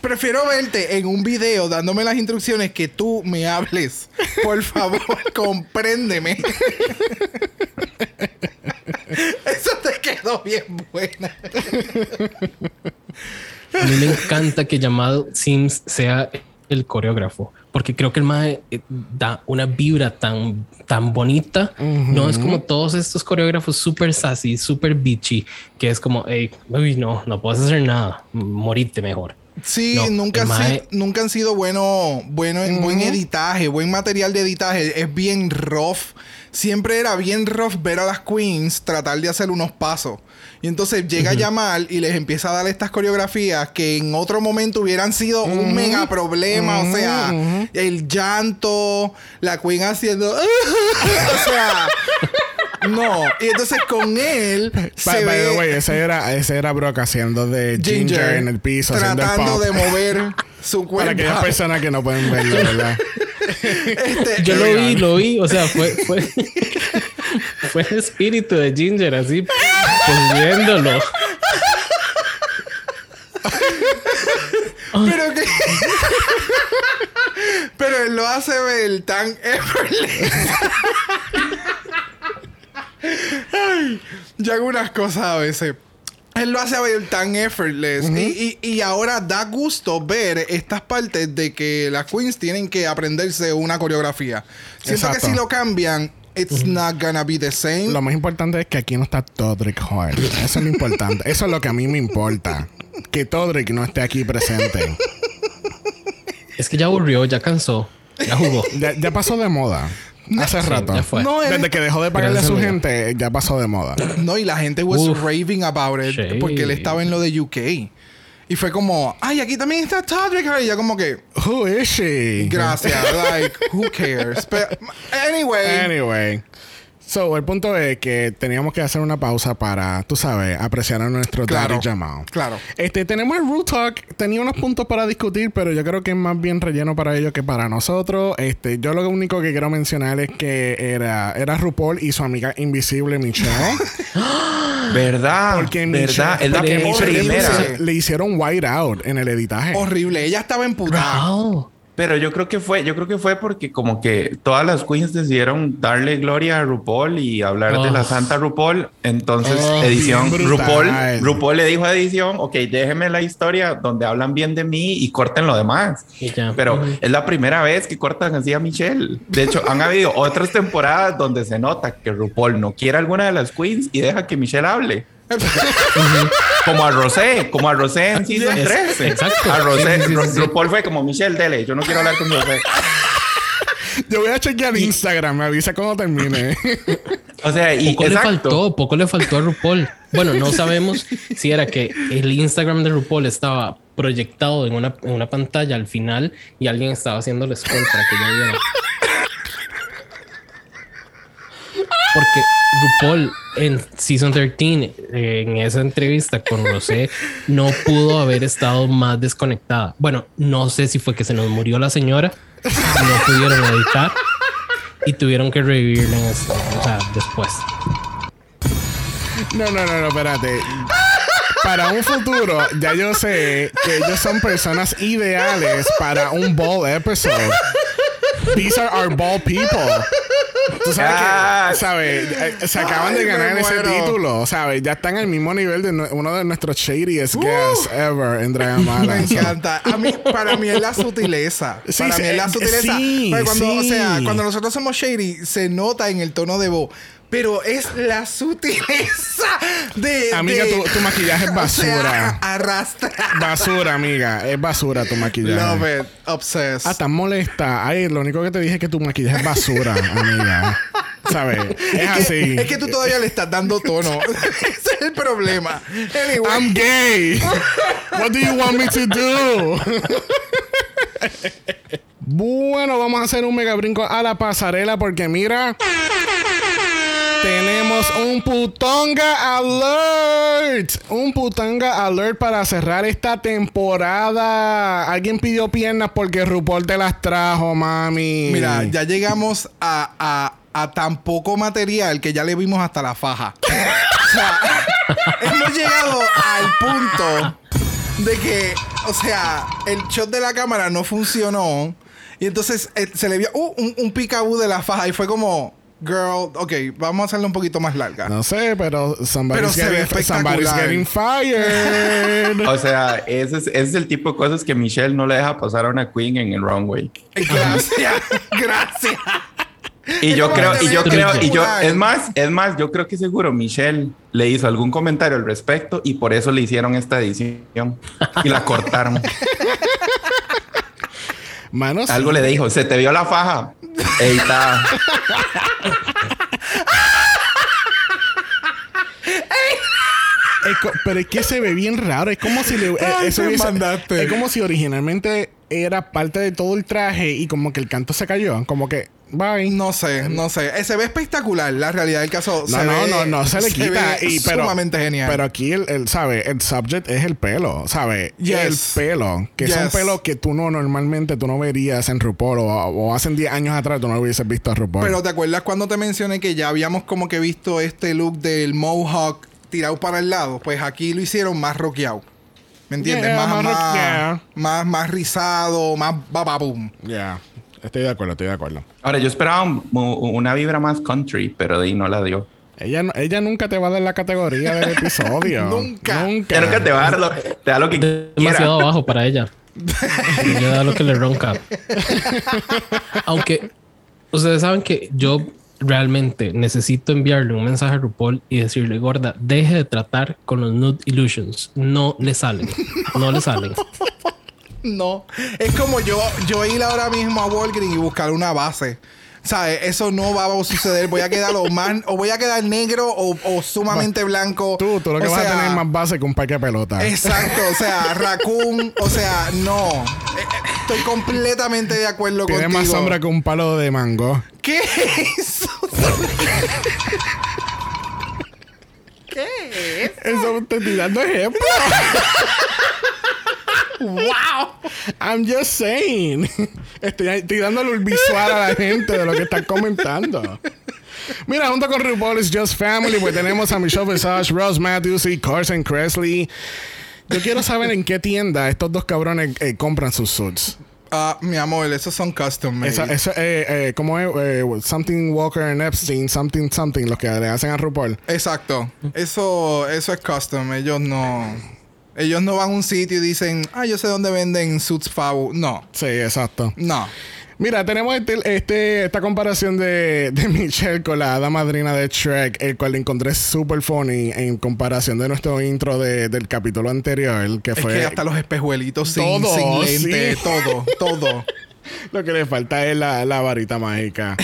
Prefiero verte en un video dándome las instrucciones que tú me hables. Por favor, compréndeme. Eso te quedó bien buena. A mí me encanta que Llamado Sims sea el coreógrafo, porque creo que el mae eh, da una vibra tan, tan bonita. No es como todos estos coreógrafos súper sassy, súper bitchy, que es como, hey, uy, no, no puedes hacer nada, morite mejor. Sí, No, nunca, han mae- si- nunca han sido bueno, bueno en buen editaje, buen material de editaje. Es bien rough. siempre era bien rough ver a las queens tratar de hacer unos pasos. Y entonces llega Yamal y les empieza a dar estas coreografías que en otro momento hubieran sido un mega problema. O sea, el llanto, la queen haciendo. o sea. No, y entonces con él se By, by the ve way, ese era, ese era Brock haciendo de Ginger, en el piso, haciendo el tratando de mover su cuerpo. Para aquellas personas que no pueden verlo, ¿verdad? Este, Yo lo vi, lo vi. O sea, fue, fue, fue el espíritu de Ginger así, poniéndolo. Pero que. Pero él lo hace ver tan effortless. Ay, yo hago unas cosas a veces. Él lo hace ver tan effortless. y, y- y ahora da gusto ver estas partes de que las queens tienen que aprenderse una coreografía. Siento Exacto. que si lo cambian, it's not gonna be the same. Lo más importante es que aquí no está Todrick Hart. Eso es lo importante. Eso es lo que a mí me importa. Que Todrick no esté aquí presente. Es que ya aburrió, ya cansó, ya jugó. Ya, ya pasó de moda. Hace Sí, rato. ya fue. No, él- Desde que dejó de pagarle a su gente, ya pasó de moda. No, y la gente was Uf. raving about it Sí. porque él estaba en lo de UK. Y fue como, ay, aquí también está Todrick. Y yo como que, Who is she? gracias. like, who cares? Pero, anyway. Anyway. So, el punto es que teníamos que hacer una pausa para, tú sabes, apreciar a nuestro Claro, Daddy Jamal. claro. Este, tenemos el Root Talk. Tenía unos puntos para discutir, pero yo creo que es más bien relleno para ellos que para nosotros. Este, yo lo único que quiero mencionar es que era, era RuPaul y su amiga invisible Michelle. ¿Verdad? Porque ¿Verdad? Michelle- Es la que primera. le hicieron white out en el editaje. Horrible. Ella estaba emputada. Wow. Pero yo creo que fue, yo creo que fue porque como que todas las queens decidieron darle gloria a RuPaul y hablar de la santa RuPaul. Entonces, Oh, edición. RuPaul, RuPaul le dijo a edición, ok, déjenme la historia donde hablan bien de mí y corten lo demás. Pero es la primera vez que cortan así a Michelle. De hecho, han habido otras temporadas donde se nota que RuPaul no quiere alguna de las queens y deja que Michelle hable. Como a Rosé, como a Rosé en Season Es- 3. exacto. A Rosé, Sí, sí, sí, Ru- sí. RuPaul fue como Michelle, dele, yo no quiero hablar con Rosé. Yo voy a chequear Instagram, me avisa cuando termine. O sea, y Poco le faltó, poco le faltó a RuPaul. Bueno, no sabemos si era que el Instagram de RuPaul estaba proyectado en una, en una pantalla al final y alguien estaba haciendo el scroll para que ya viera. Porque RuPaul en Season 13, eh, en esa entrevista con Rosé, no pudo haber estado más desconectada. Bueno, no sé si fue que se nos murió la señora, no pudieron editar y tuvieron que revivirla en este- o sea, después. No, no, no, no, espérate. Para un futuro, ya yo sé que ellos son personas ideales para un ball episode. These are our ball people. Tú sabes Ah. que, ¿sabes? Eh, Se acaban de Ay, ganar ese título, ¿sabes? Ya están al mismo nivel de uno de nuestros shadiest guests ever en Dragamala. Me encanta. A mí, para mí es la sutileza. Sí, para mí es la sutileza. sí, Pero cuando, o sea, cuando nosotros somos shady, se nota en el tono de voz. Pero es la sutileza de. Amiga, de- tu- tu maquillaje es o sea, basura. arrastra. Basura, amiga. Es basura tu maquillaje. Love it. Obsessed. Ah, tan molesta. Ay, lo único que te dije es que tu maquillaje es basura, amiga. ¿Sabes? Es así. Es que tú todavía le estás dando tono. Ese es el problema. Anyway. I'm gay. What do you want me to do? bueno, vamos a hacer un mega brinco a la pasarela porque mira. Tenemos un putonga alert. Un putonga alert para cerrar esta temporada. Alguien pidió piernas porque RuPaul te las trajo, mami. Mira, ya llegamos a, a, a tan poco material que ya le vimos hasta la faja. o sea, hemos llegado al punto de que, o sea, el shot de la cámara no funcionó. Y entonces eh, se le vio uh, un, un picabú de la faja y fue como, girl, ok, vamos a hacerla un poquito más larga. No sé, pero somebody's, Pero getting, somebody's espectacular. getting fired. O sea, ese es, ese es el tipo de cosas que Michelle no le deja pasar a una queen en el runway. Gracias, gracias. Y yo creo, y yo creo, y yo, es más, es más, yo creo que seguro Michelle le hizo algún comentario al respecto y por eso le hicieron esta edición y la cortaron. Mano, Algo le dijo, se te vio la faja. Ahí está. Pero es que se ve bien raro. Eh, es como si originalmente era parte de todo el traje y como que el canto se cayó. Como que bye. No sé, no sé. Eh, se ve espectacular. La realidad del caso. No, se no, ve- no, no se le quita. ve y, pero, sumamente genial. Pero aquí el, el, ¿sabe? El subject es el pelo, ¿sabe? Yes. El pelo. Que son pelos que tú no normalmente tú no verías en RuPaul o, o hace 10 años atrás tú no hubieses visto a RuPaul. Pero ¿te acuerdas cuando te mencioné que ya habíamos como que visto este look del mohawk tirado para el lado? Pues aquí lo hicieron más rockeado. ¿Me entiendes? Yeah, más, más más, yeah. más, rizado, más bababum. Ya. Estoy de acuerdo, estoy de acuerdo. Ahora, yo esperaba un- una vibra más country, pero de ahí no la dio. Ella, ella nunca te va a dar la categoría del episodio. Nunca. Nunca. Nunca te va a dar lo, te da lo que demasiado abajo para ella. Ella da lo que le ronca. Aunque ustedes saben que yo realmente necesito enviarle un mensaje a RuPaul y decirle, gorda, deje de tratar con los nude illusions. No le salen. No le salen. No. Es como yo, yo ir ahora mismo a Walgreens y buscar una base. ¿Sabes? Eso no va a suceder. Voy a quedar o, más, o voy a quedar negro o, o sumamente blanco. Tú, tú lo que O vas a tener más base que un parque de pelota. Exacto, o sea, raccoon, o sea, no. Eh, eh, Estoy completamente de acuerdo Tiene contigo. más sombra que un palo de mango. ¿Qué es eso? Eso te estoy dando ejemplo. wow. I'm just saying. Estoy, estoy dándole el visual a la gente de lo que están comentando. Mira, junto con RuPaul is Just Family, pues tenemos a Michelle Visage, Ross Matthews y Carson Kressley. Yo quiero saber en qué tienda estos dos cabrones eh, compran sus suits. Ah, mi amor, esos son custom made. Esa, esa, eh, eh, ¿Cómo es? Eh, something Walker and Epstein, something, something, lo que le hacen a RuPaul. Exacto. Eso, eso es custom. Ellos no. Ellos no van a un sitio y dicen, ah, yo sé dónde venden suits Fabu. No, Sí, exacto. no. Mira, tenemos este, este- esta comparación de, de Michelle con la hada madrina de Shrek, el cual encontré súper funny en comparación de nuestro intro de- del capítulo anterior, que Es fue que hasta los espejuelitos sin, Todo, sin lente, sí. todo, todo. lo que le falta es la, la varita mágica.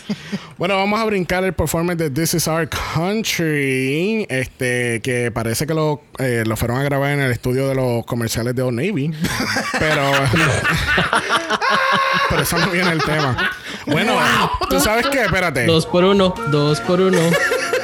bueno, vamos a brincar el performance de This Is Our Country, este que parece que lo, eh, lo fueron a grabar en el estudio de los comerciales de Old Navy, pero pero eso no viene el tema. Bueno, tú sabes qué, espérate. Dos por uno, dos por uno.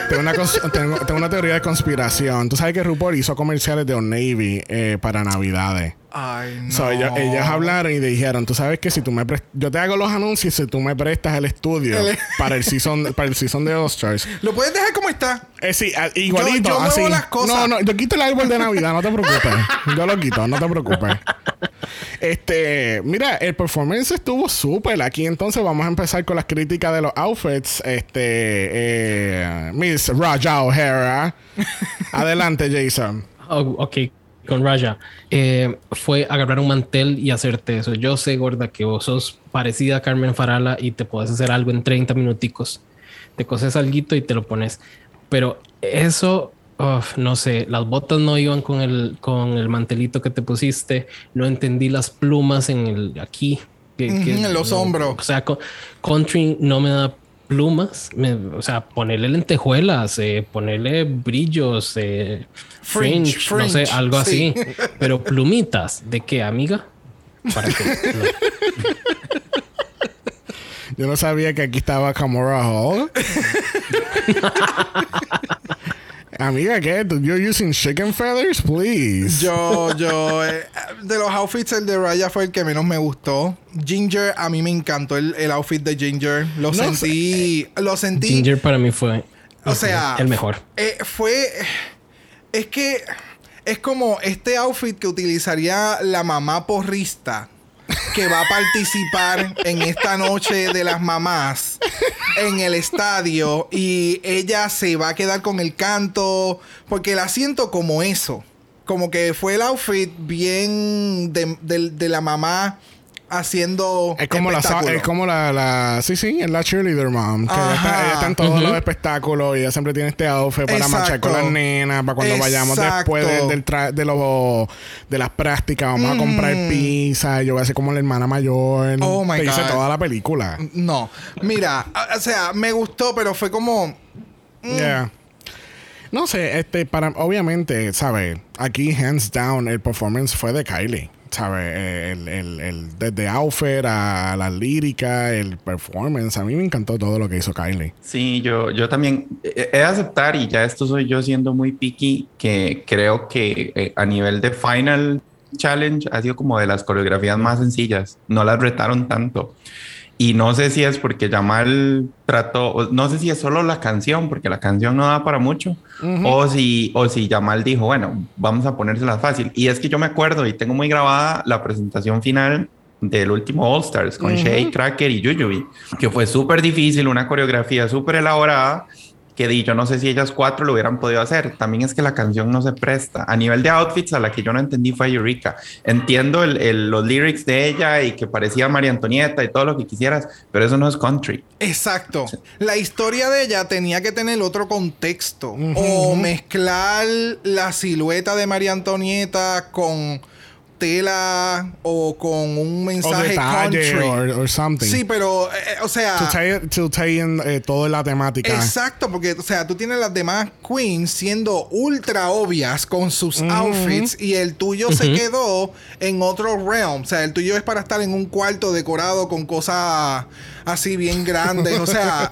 Tengo una, cons- tengo, tengo una teoría de conspiración. Tú sabes que RuPaul hizo comerciales de Old Navy eh, para Navidades. Ay, no. So, ellos, ellas hablaron y dijeron, tú sabes que si tú me yo te hago los anuncios si tú me prestas el estudio El- para el season para el season de All Stars. Lo puedes dejar como está. Eh, sí, a- igualito, Yo- yo muevo así. las cosas. No, no, yo quito el árbol de Navidad, no te preocupes. Yo lo quito, no te preocupes. Este, mira, el performance estuvo súper. Aquí entonces vamos a empezar con las críticas de los outfits. Este, eh, Miss Raja O'Hara. Adelante, Jason. Oh, ok, con Raja. Eh, fue agarrar un mantel y hacerte eso. Yo sé, gorda, que vos sos parecida a Carmen Farala y te puedes hacer algo en 30 minuticos. Te coses alguito y te lo pones. Pero eso, uf, no sé, las botas no iban con el, con el mantelito que te pusiste. No entendí las plumas en el aquí. que- en los no, hombros. O sea, co- country no me da plumas, me- o sea, ponerle lentejuelas, eh, ponerle brillos, eh, Fringe, fringe, no sé, algo sí. así. Pero plumitas, ¿de qué, amiga? Para que no. Yo no sabía que aquí estaba Camora Hall. Amiga, ¿qué? You're using chicken feathers, please. Yo, yo, eh, de los outfits, el de Raya fue el que menos me gustó. Ginger, a mí me encantó el, el outfit de Ginger. Lo No sentí, lo sentí. Ginger para mí fue O sea, el mejor. eh, fue. Es que es como este outfit que utilizaría la mamá porrista que va a participar en esta noche de las mamás en el estadio y ella se va a quedar con el canto porque la siento como eso. Como que fue el outfit bien de, de- de la mamá haciendo Es como la, es como la, la, sí, sí, es la cheerleader mom. Que ella está, Ajá. ella está en todos los espectáculos y ella siempre tiene este outfit para marchar con las Exacto. nenas, para cuando vayamos Exacto. después de, del tra- de, los, de las prácticas, vamos a comprar pizza, yo voy a ser como la hermana mayor. Oh, my Te God. toda la película. No, mira, o sea, me gustó, pero fue como Yeah. No sé, este, para, obviamente, ¿sabes? Aquí, hands down, el performance fue de Kylie. ¿Sabes? El, el, el, desde outfit a la lírica, el performance. A mí me encantó todo lo que hizo Kylie. Sí, yo, yo también he de aceptar, y ya esto soy yo siendo muy picky, que creo que eh, a nivel de final challenge ha sido como de las coreografías más sencillas. No las retaron tanto. Y no sé si es porque Jamal trató, no sé si es solo la canción, porque la canción no da para mucho, o, si, o si Jamal dijo, bueno, vamos a ponérsela fácil. Y es que yo me acuerdo y tengo muy grabada la presentación final del último All Stars con Shay, Cracker y Yuyubi, que fue súper difícil, una coreografía súper elaborada que di, yo no sé si ellas cuatro lo hubieran podido hacer. También es que la canción no se presta. A nivel de outfits, a la que yo no entendí fue Eureka. Entiendo el, los lyrics de ella y que parecía María Antonieta y todo lo que quisieras, pero eso no es country. Exacto. La historia de ella tenía que tener otro contexto o mezclar la silueta de María Antonieta con tela o con un mensaje country. Or, something. Sí, pero, eh, eh, o sea... To tie, in eh, toda la temática. Exacto, porque, o sea, tú tienes las demás queens siendo ultra obvias con sus outfits y el tuyo se quedó en otro realm. O sea, el tuyo es para estar en un cuarto decorado con cosas así bien grandes. O sea,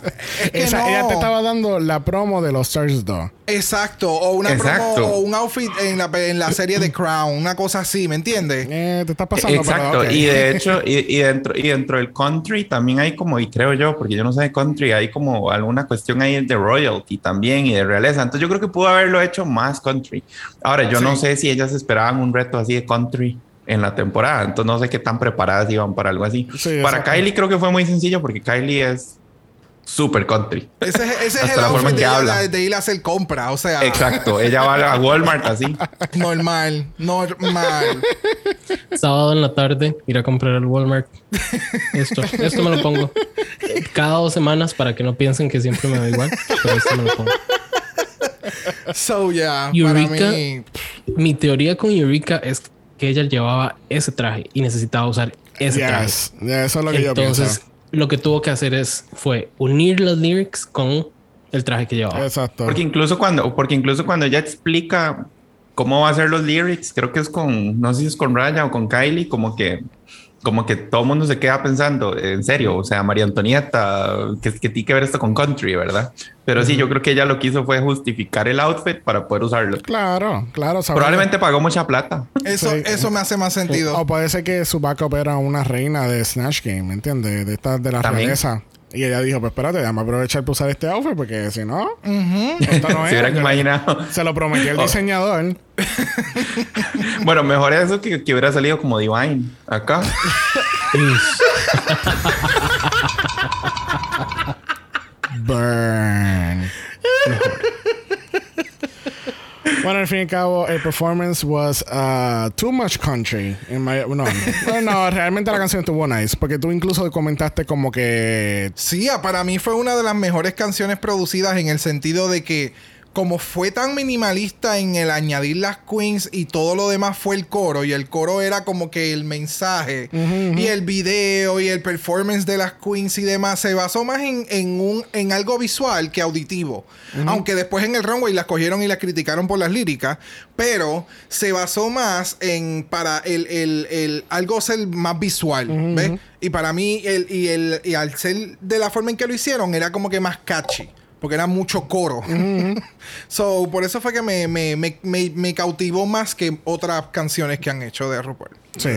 es que ella te estaba dando la promo de los Stars 2. Exacto, o una promo o un outfit en la, en la serie de Crown, una cosa así, ¿me entiendes? Eh, te está pasando. Exacto, y de hecho, y, dentro, y dentro del country también hay como, y creo yo, porque yo no sé de country, hay como alguna cuestión ahí de royalty también y de realeza. Entonces yo creo que pudo haberlo hecho más country. Ahora, yo no sé si ellas esperaban un reto así de country en la temporada. Entonces no sé qué tan preparadas iban para algo así. para Kylie creo que fue muy sencillo porque Kylie es super country. Ese, es el outfit de, habla. de ir a hacer compra, o sea. Exacto, ella va a Walmart así. Normal, normal. Sábado en la tarde, ir a comprar al Walmart. Esto, esto me lo pongo cada dos semanas para que no piensen que siempre me da igual, pero esto me lo pongo. So, yeah, Eureka, mi teoría con Eureka es que ella llevaba ese traje y necesitaba usar ese traje. eso es lo que Entonces, lo que tuvo que hacer es fue unir los lyrics con el traje que llevaba. Exacto. Porque incluso cuando, porque incluso cuando ella explica cómo va a ser los lyrics, creo que es con, no sé si es con Raya o con Kylie, como que como que todo el mundo se queda pensando, en serio, o sea, María Antonieta, que, que tiene que ver esto con country, ¿verdad? Pero sí, yo creo que ella lo que hizo fue justificar el outfit para poder usarlo. Claro, claro. Probablemente pagó mucha plata. Eso, eso me hace más sentido. O, puede ser que su backup era una reina de Snatch Game, ¿me entiendes? De esta de la realeza. Y ella dijo, pues espérate, déjame aprovechar para usar este outfit porque si no, esto no es. Se imaginado. Se lo prometió el oh. diseñador. bueno, mejor eso que, que hubiera salido como Divine acá. Burn. Bueno, al fin y al cabo, el performance was uh, too much country. In my, no, no, realmente la canción estuvo nice. Porque tú incluso comentaste como que. Sí, para mí fue una de las mejores canciones producidas en el sentido de que como fue tan minimalista en el añadir las queens y todo lo demás fue el coro y el coro era como que el mensaje y el video y el performance de las queens y demás se basó más en, un en algo visual que auditivo. Aunque después en el runway las cogieron y las criticaron por las líricas pero se basó más en para el, el, algo ser más visual ¿ves? y para mí el, y el y al ser de la forma en que lo hicieron era como que más catchy porque era mucho coro. so, por eso fue que me, me, me, me, cautivó más que otras canciones que han hecho de RuPaul. Sí.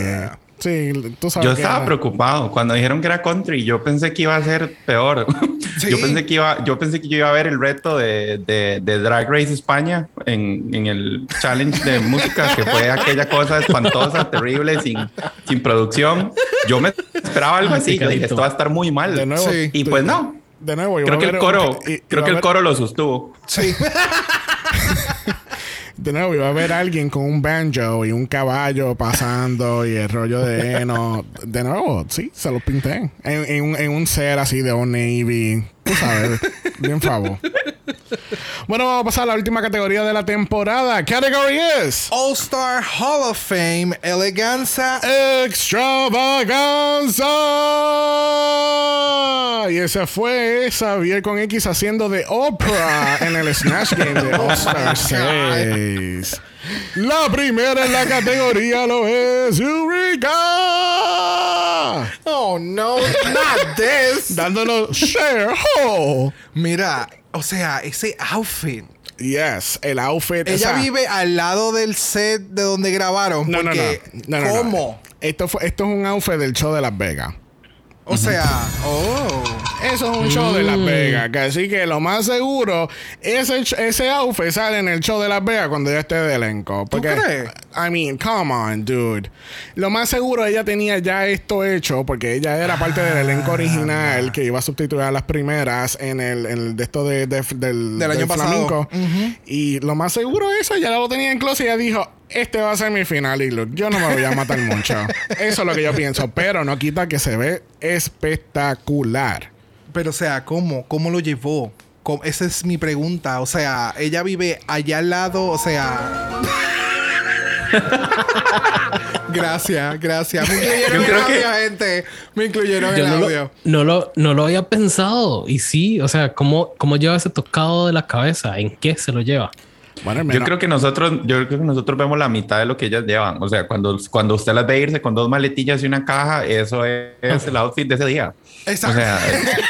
Sí, tú sabes. Yo estaba preocupado cuando dijeron que era country. Yo pensé que iba a ser peor. yo pensé que iba, yo pensé que yo iba a ver el reto de, de, de Drag Race España en, en, el challenge de música, que fue aquella cosa espantosa, terrible, sin, sin producción. Yo me esperaba algo así. Yo dije, esto va a estar muy mal. De nuevo, y pues no de nuevo, creo que el coro, creo que el coro lo sostuvo. Sí. de nuevo, iba a ver a alguien con un banjo y un caballo pasando y el rollo de heno. De nuevo, sí, se lo pinté. En, un, en un ser así de Old Navy. Tú sabes, bien favor. Bueno, vamos a pasar a la última categoría de la temporada. Category es All Star Hall of Fame, Eleganza. Extravaganza. Y ese fue Xavier con X haciendo de Oprah en el Snatch Game de All Star 6. La primera en la categoría lo es Eureka. Oh no, not this. Dándonos share hole. Mira, o sea, ese outfit. Yes, el outfit. o Ella sea, vive al lado del set de donde grabaron. No, no, no. porque, No, no, no. ¿Cómo? Esto, fue, esto es un outfit del show de Las Vegas. O sea, oh. Eso es un show de Las Vegas. que así que lo más seguro, ese, ese outfit sale en el show de Las Vegas cuando ella esté de elenco. Porque, crees? I mean, come on, dude. Lo más seguro, ella tenía ya esto hecho porque ella era parte del elenco original que iba a sustituir a las primeras en el, en el de esto de, de- del, Del año pasado. flamenco. Y lo más seguro, eso ya lo tenía en closet y ella dijo. Este va a ser mi final y look, yo no me voy a matar mucho. Eso es lo que yo pienso, pero no quita que se ve espectacular. Pero, o sea, ¿cómo? ¿Cómo lo llevó? ¿Cómo? Esa es mi pregunta. O sea, ella vive allá al lado, o sea. gracias, gracias. Me incluyeron Yo en creo que- audio, gente. Me incluyeron en Yo el no audio. lo, no, lo, no lo había pensado. Y sí, o sea, ¿cómo, ¿cómo lleva ese tocado de la cabeza? ¿En qué se lo lleva? Bueno, Yo creo que nosotros, yo creo que nosotros vemos la mitad de lo que ellas llevan. O sea, cuando, cuando usted las ve irse con dos maletillas y una caja, eso es, es el outfit de ese día. Exacto. O sea,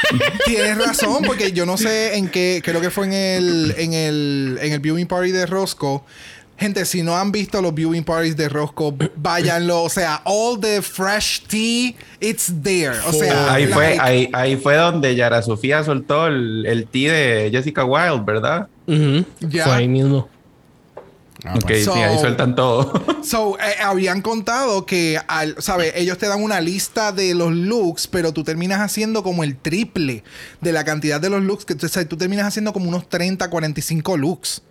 Tienes razón, porque yo no sé en qué, creo que fue en el, en el, en el viewing party de Roscoe. Gente, si no han visto los viewing parties de Roscoe, váyanlo. O sea, all the fresh tea, it's there. O sea, ahí, fue, ahí fue donde Yara Sofía soltó el, el tea de Jessica Wilde, ¿verdad? Ujú, Ya. Fue ahí mismo. Ah, ok. So- sí, ahí sueltan todo. So, eh, habían contado que, al, ¿sabes? Ellos te dan una lista de los looks, pero tú terminas haciendo como el triple de la cantidad de los looks. Que tú, o sea, tú terminas haciendo como unos 30, 45 looks.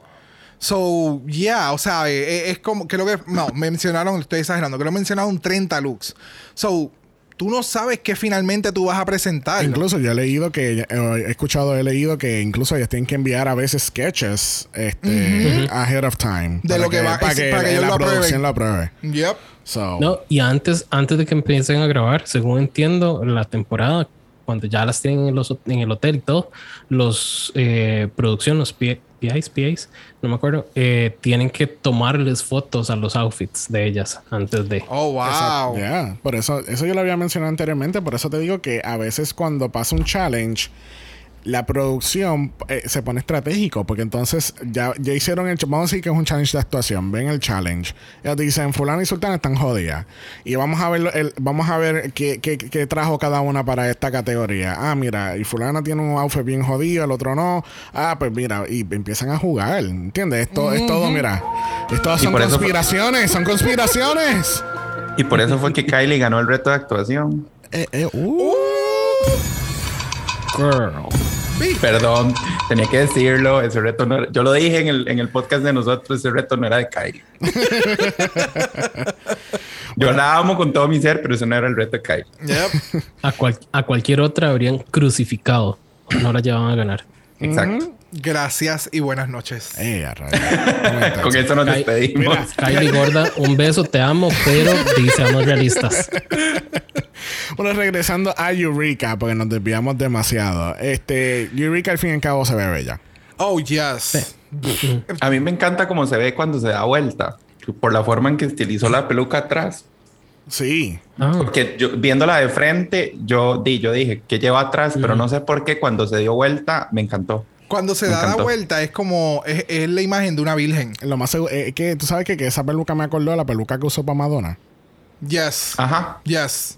So, yeah, o sea, eh, eh, es como, creo que, no, mencionaron, estoy exagerando, creo que mencionaron 30 looks. So, tú no sabes qué finalmente tú vas a presentar. Incluso yo he leído que, eh, he escuchado, he leído que incluso ellos tienen que enviar a veces sketches este, ahead of time. De lo que va- para que, para que la lo producción lo apruebe. Yep. So, No, y antes, antes de que empiecen a grabar, según entiendo, la temporada, cuando ya las tienen en, los, en el hotel y todo, los eh, producción, los P- PIs, PIs, no me acuerdo, eh, tienen que tomarles fotos a los outfits de ellas antes de. Oh, wow. Yeah, por eso, eso yo lo había mencionado anteriormente, por eso te digo que a veces cuando pasa un challenge, la producción eh, se pone estratégico, porque entonces ya, ya hicieron el, vamos a decir que es un challenge de actuación, ven el challenge, ellos dicen fulano y sultana están jodidas, y vamos a ver, el, vamos a ver qué, qué, qué trajo cada una para esta categoría, ah mira, y fulana tiene un outfit bien jodido, el otro no, ah pues mira, y empiezan a jugar, ¿entiendes? Esto es todo, mira, esto son conspiraciones, son conspiraciones. y por eso fue que Kylie ganó el reto de actuación. Eh, eh, uh. Girl. Perdón, tenía que decirlo. Ese reto no era- yo lo dije en el, en el podcast de nosotros, ese reto no era de Kylie. yo la amo con todo mi ser, pero ese no era el reto de Kylie. Yep. A, cual- a cualquier otra habrían crucificado. No la llevaban a ganar. Exacto. Gracias y buenas noches. Eh. Con eso nos despedimos. Kylie Gorda, un beso, te amo, pero di, seamos realistas. bueno, regresando a Eureka, porque nos desviamos demasiado. Este, Eureka al fin y al cabo se ve bella. Oh, yes. A mí me encanta cómo se ve cuando se da vuelta, por la forma en que estilizó la peluca atrás. Sí. Ah, Porque yo, viéndola de frente, yo, di, yo dije que lleva atrás, pero no sé por qué cuando se dio vuelta me encantó. Cuando se Me da la vuelta es como es, es la imagen de una virgen. Lo más seguro es que tú sabes que, que esa peluca me acordó de la peluca que usó para Madonna. Yes. Ajá. Yes.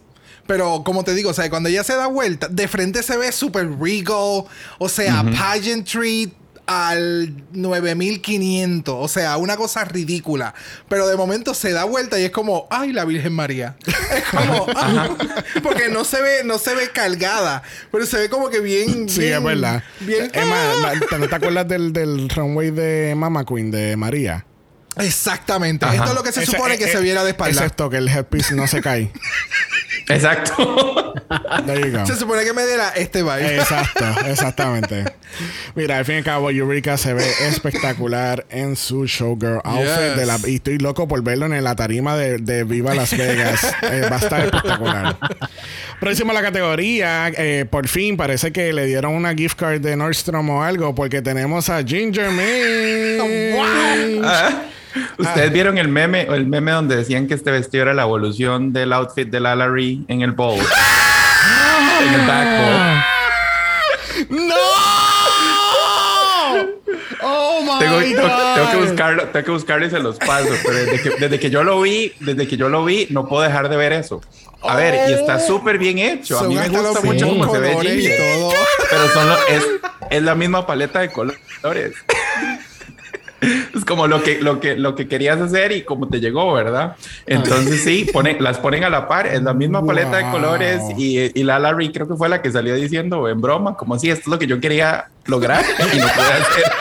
Pero como te digo, o sea, cuando ella se da vuelta, de frente se ve super regal, o sea, pageantry al 9500, o sea, una cosa ridícula. Pero de momento se da vuelta y es como, ay, la Virgen María. Es como, ah, porque no se ve, no se ve cargada, pero se ve como que bien, Sí, bien- es verdad. Bien, ¿no te acuerdas del, del runway de Mama Queen de María? Exactamente. Ajá. Esto es lo que se Ese- supone eh, que eh, se viera de espalda. Excepto que el headpiece no se cae. Exacto. There you go. Se supone que me diera este baile. Exacto, exactamente. Mira, al fin y al cabo, Eureka se ve espectacular en su showgirl outfit. Yes. De la, y estoy loco por verlo en la tarima de, de Viva Las Vegas. Eh, va a estar espectacular. Próximo a la categoría, eh, por fin parece que le dieron una gift card de Nordstrom o algo, porque tenemos a Ginger Minch. Ah, Ustedes vieron el meme, el meme donde decían que este vestido era la evolución del outfit de la Larry en el bowl. en el back bowl. ¡No! ¡Oh, my Tengo, God! tengo que buscarlo, tengo que buscarlo y se los paso. Pero desde que, desde que yo lo vi, desde que yo lo vi, no puedo dejar de ver eso. A ver, y está súper bien hecho. A Son mí me gusta mucho mismos cómo se ve colores y Ginger. todo. Pero son lo- es, es la misma paleta de colores. Es como lo que, lo que, lo que querías hacer y como te llegó, ¿verdad? Entonces sí, las ponen a la par, es la misma paleta de colores y, y la Larry creo que fue la que salió diciendo en broma, como si esto es lo que yo quería lograr y no pude hacer.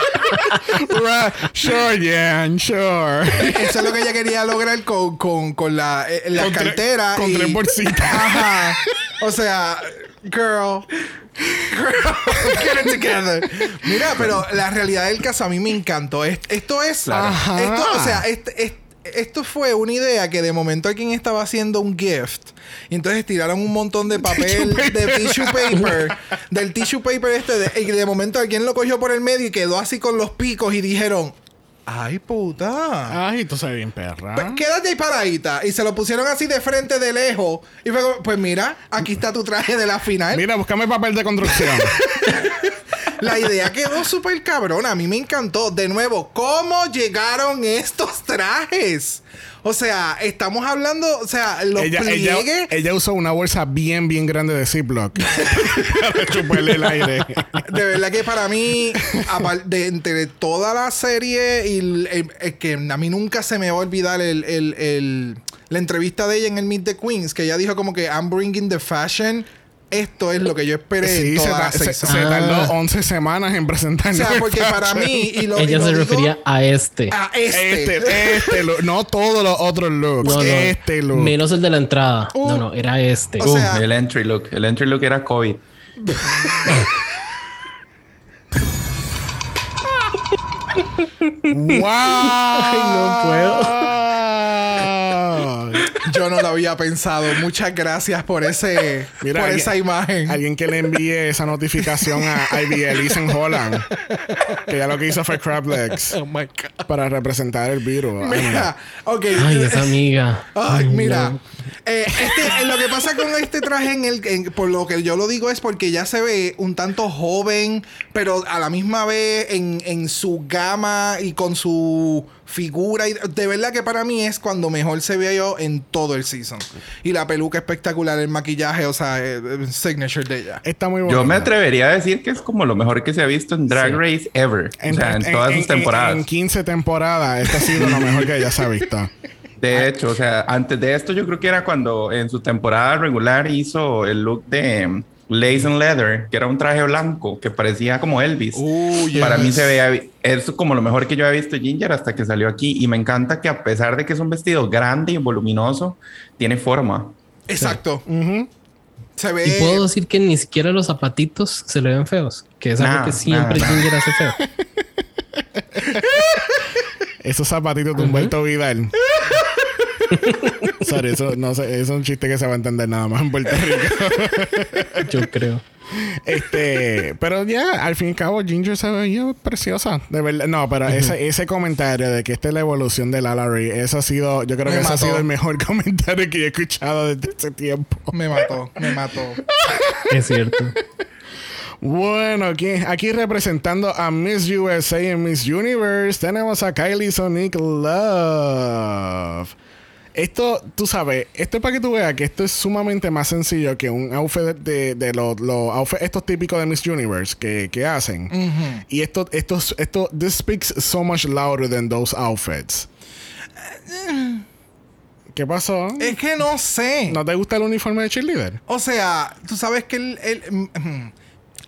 Right. Sure, Jan, sure. Eso es lo que ella quería lograr con, con, con la, eh, la Con cartera. con y- tres bolsitas. Ajá. O sea, girl. Girl, get it together. Mira, pero la realidad del caso a mí me encantó. Es- Esto es. Ajá. Esto, o sea, este- es- esto fue una idea que de momento alguien estaba haciendo un gift. Y entonces tiraron un montón de papel, de tissue paper, del tissue paper este. de- y de momento alguien lo cogió por el medio y quedó así con los picos y dijeron: ¡Ay, puta! Ay, tú sabes bien, perra. Pues, quédate ahí paradita. Y se lo pusieron así de frente, de lejos. Y fue como, pues mira, aquí está tu traje de la final. Mira, búscame papel de construcción. La idea quedó súper cabrona. A mí me encantó. De nuevo, ¿cómo llegaron estos trajes? O sea, estamos hablando, o sea, los ella, pliegues. ella usó una bolsa bien, bien grande de Ziploc para chuparle el aire. De verdad que para mí, de entre toda la serie, y el- el- el que a mí nunca se me va a olvidar el, el- el- la entrevista de ella en el Meet the Queens, que ella dijo como que I'm bringing the fashion. Esto es lo que yo esperé Sí, se, toda ta- se- Ah. tardó 11 semanas en O presentarnos. sea, el porque para mí, y lo, y Ella lo se digo refería a este. a este. Este, este look, no todos los otros looks. No, no. Este look. Menos el de la entrada. Uh. no, no, era este. O Uh, sea- el entry look, el entry look era COVID. ¡Wow! no puedo. Yo no lo había pensado. Muchas gracias por ese Mira, por alguien- esa imagen. Alguien que le envíe esa notificación a Ivy Elise en Holland. Que ya lo que hizo fue crab legs. Oh my God. Para representar el virus. Ay, Mira. Ay, esa amiga. Ay, mira. no. Eh, este, eh, lo que pasa con este traje, en el, en- por lo que yo lo digo, es porque ya se ve un tanto joven, pero a la misma vez en, en su gama y con su figura. Y de verdad que para mí es cuando mejor se ve yo en todo el season. Y la peluca espectacular, el maquillaje, o sea, eh, eh, signature de ella. Está muy bueno. Yo me atrevería a decir que es como lo mejor que se ha visto en Drag Sí. Race ever. o sea, en, todas sus temporadas. En, 15 temporadas, esta ha sido lo mejor que ya se ha visto. De hecho, o sea, antes de esto yo creo que era cuando en su temporada regular hizo el look de Lace and Leather, que era un traje blanco que parecía como Elvis. Uh, yes. Para mí se veía es como lo mejor que yo había visto Ginger hasta que salió aquí y me encanta que a pesar de que es un vestido grande y voluminoso, tiene forma. Exacto. Se ve. Y puedo decir que ni siquiera los zapatitos se le ven feos. Que es algo que siempre Ginger hace feo. Esos zapatitos de Humberto Vidal. Sorry, eso, no sé, eso es un chiste que se va a entender nada más en Puerto Rico. Yo creo. Este, pero ya, al fin y al cabo, Ginger se veía preciosa. De verdad, no, pero ese, ese comentario de que esta es la evolución de Lala Ri, eso ha sido, yo creo Me que ese ha sido el mejor comentario que yo he escuchado desde ese tiempo. Me mató, me mató. Es cierto. Bueno, aquí, aquí representando a Miss USA y Miss Universe, tenemos a Kylie Sonic Love. Esto, tú sabes, esto es para que tú veas que esto es sumamente más sencillo que un outfit de, de los, los outfits estos típicos de Miss Universe que, que hacen. Y esto, esto, esto, this speaks so much louder than those outfits. ¿Qué pasó? Es que no sé. ¿No te gusta el uniforme de cheerleader? O sea, tú sabes que el, el- mm,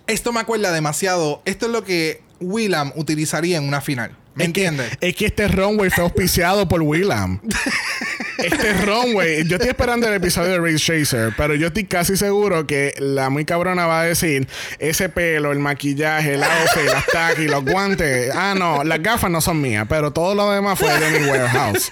esto me acuerda demasiado. Esto es lo que Willam utilizaría en una final. ¿Me entiendes? Es que este runway fue auspiciado por Willam. este runway, yo estoy esperando el episodio de Race Chaser, pero yo estoy casi seguro que la muy cabrona va a decir ese pelo, el maquillaje, el outfit, las y los guantes. Ah, no, las gafas no son mías, pero todo lo demás fue de mi warehouse.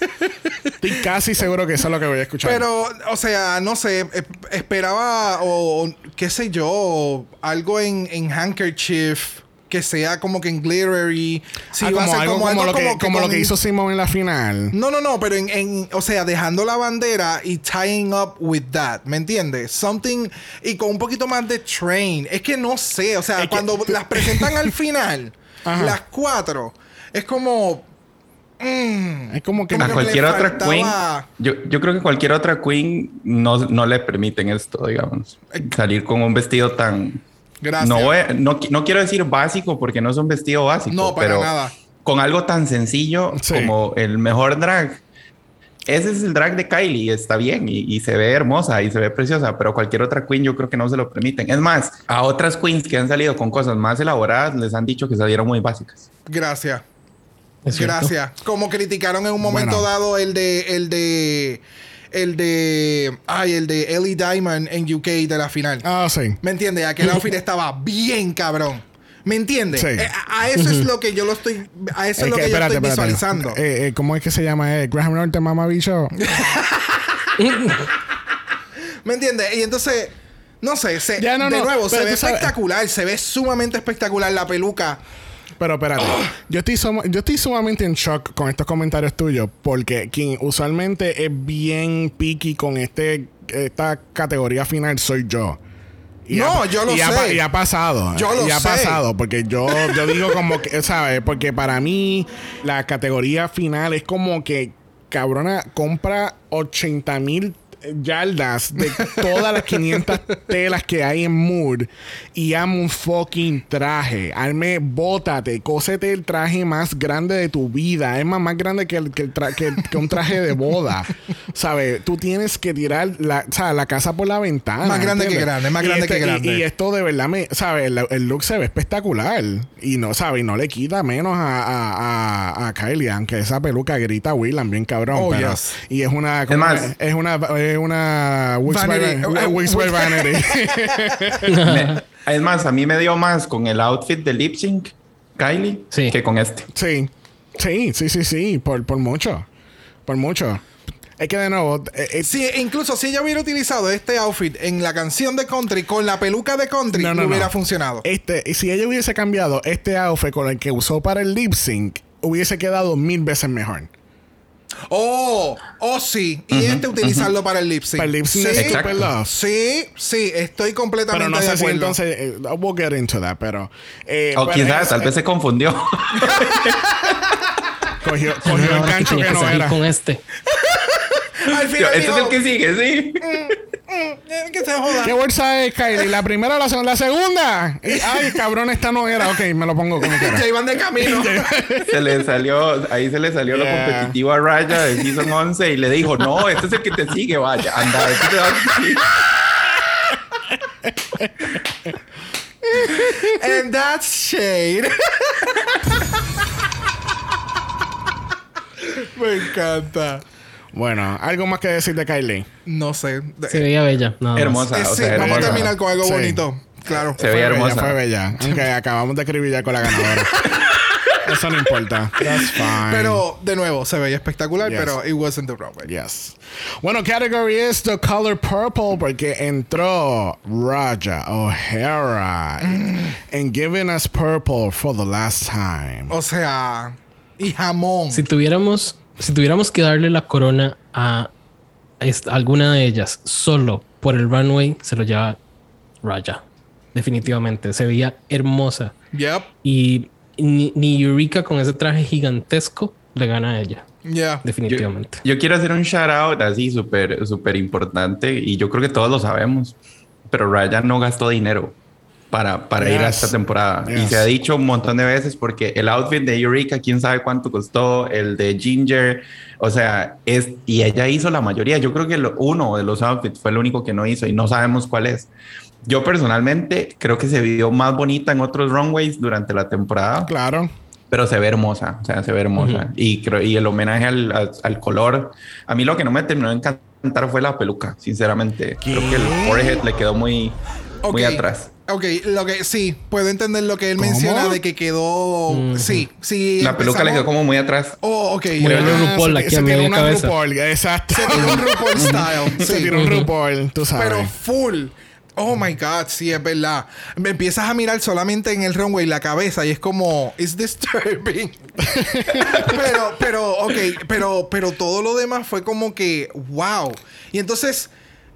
Estoy casi seguro que eso es lo que voy a escuchar. Pero, o sea, no sé, eh, esperaba o, o qué sé yo, algo en, en handkerchief que sea como que en glittery. Sí, Ah, va a como ser algo como, como, algo lo que, como que como lo que hizo Simon en la final. No, no, no, pero en, en- o sea, dejando la bandera y tying up with that, ¿me entiendes? Something y con un poquito más de train. Es que no sé, o sea, Es que- cuando las presentan al final, Ajá. las cuatro, es como mm, Es como que Como A que cualquier otra faltaba- queen, yo, yo creo que cualquier otra queen no, no le permiten esto, digamos. Salir con un vestido tan... gracias. No, no, no quiero decir básico porque no es un vestido básico, No, para pero nada. con algo tan sencillo Sí. como el mejor drag. Ese es el drag de Kylie, y está bien y, y se ve hermosa y se ve preciosa, pero cualquier otra queen yo creo que no se lo permiten. Es más, a otras queens que han salido con cosas más elaboradas les han dicho que salieron muy básicas. Gracias. Gracias. Como criticaron en un momento Bueno. dado el de el de el de ay, el de Ellie Diamond en UK de la final. Ah, sí. ¿Me entiendes? Aquel outfit estaba bien cabrón. ¿Me entiendes? Sí. Eh, a, a eso es lo que yo lo estoy a eso es, lo que, yo estoy visualizando. Eh, eh, ¿Cómo es que se llama? Graham Norton, mamá bicho. ¿Me entiendes? Y entonces no sé, se- Ya, no, de no, nuevo, se ve sabes- espectacular, se ve sumamente espectacular la peluca. Pero espérate, yo, estoy yo estoy sumamente en shock con estos comentarios tuyos porque quien usualmente es bien picky con este esta categoría final soy yo. No, yo lo y sé. y ha pasado. Yo lo y ha sé. pasado porque yo, yo digo como que, ¿sabes? Porque para mí la categoría final es como que, cabrona, compra 80 mil yardas de todas las 500 telas que hay en Mood y amo un fucking traje. Arme, bótate, cósete el traje más grande de tu vida. Es más, más grande que, el, que, el tra- que- que un traje de boda. ¿Sabes? Tú tienes que tirar la, o sea, la casa por la ventana. Más grande que grande, más grande este- que grande. Y, esto de verdad me, ¿sabes? El, el look se ve espectacular. Y no, ¿sabes? Y no le quita menos a, a, a, a Kylie, aunque esa peluca grita Willan bien cabrón. Oh, pero- yes. Y es una. Es más- es una. Es una. Wix Vanity. Van- Uh, Wix by Wix- Vanity. Me- es más, a mí me dio más con el outfit de lip sync, Kylie, Sí. que con este. sí. Sí, sí, sí, sí. Por, por mucho. Por mucho. Es que de nuevo. eh, eh, Si, incluso si ella hubiera utilizado este outfit en la canción de country con la peluca de country, No, no, no hubiera no. funcionado. Este, y si ella hubiese cambiado este outfit con el que usó para el lip sync, hubiese quedado mil veces mejor. Oh, oh sí. Y este utilizarlo para el lip sync. Para el lip sync sí, de sí, sí, estoy completamente Pero no de sé si acuerdo. entonces. eh, we'll get into that, pero. eh, O pero quizás, es- tal vez se confundió. Cogió, cogió el gancho tenía que no era. con este. Al Este final es dijo, el que sigue, sí. "Eh, que se joda. ¿Qué bolsa es, Kylie? ¿La primera o la segunda? ¡La segunda! Ay, cabrón, esta no era. Ok, me lo pongo como quiera. Ya iban de camino. Se le salió, ahí se le salió lo Yeah. competitivo a Raya de Season 11 y le dijo, no, este es el que te sigue, vaya, anda, este te va a seguir". And that's shade. Me encanta. Bueno, ¿algo más que decir de Kylie? No sé. Se veía bella. más. Hermosa, Eh, o sí, sea, vamos a hermosa. terminar con algo Sí. bonito. Claro. Se veía Fue bella, hermosa. fue bella. Aunque acabamos de escribir ya con la ganadora. Eso no importa. That's fine. Pero, de nuevo, se veía espectacular, Yes. pero it wasn't the runway. Yes. Bueno, category es the color purple porque entró Raja O'Hara and giving us purple for the last time. O sea, y jamón. Si tuviéramos, si tuviéramos que darle la corona a alguna de ellas solo por el runway, se lo lleva Raja. Definitivamente. Se veía hermosa. Yep. Y ni, ni Eureka con ese traje gigantesco le gana a ella. Yeah. Definitivamente. Yo quiero hacer un shout out así súper, súper importante y yo creo que todos lo sabemos, pero Raya no gastó dinero para, para ir a Yes. esta temporada. Y Yes. se ha dicho un montón de veces porque el outfit de Eureka, quién sabe cuánto costó, el de Ginger, o sea, es, y ella hizo la mayoría. Yo creo que lo- uno de los outfits fue el único que no hizo y no sabemos cuál es. Yo personalmente creo que se vio más bonita en otros runways durante la temporada. Claro. pero se ve hermosa, o sea, se ve hermosa. y, creo, y el homenaje al, al, al color, a mí lo que no me terminó de encantar fue la peluca, sinceramente. Creo que el forehead le quedó muy, muy Ok. atrás. Ok, lo que sí, puedo entender lo que él ¿Cómo? menciona de que quedó. Sí, sí. La peluca le quedó como muy atrás. Oh, ok. Muy bien. RuPaul aquí a se media tiró una. RuPaul, exacto. Se tiró un RuPaul style. Se sí. tiró un RuPaul, tú sabes. Pero full. Oh my God, sí, es verdad. Me empiezas a mirar solamente en el runway la cabeza y es como, it's disturbing. pero, pero, ok, pero, pero todo lo demás fue como que, wow. Y entonces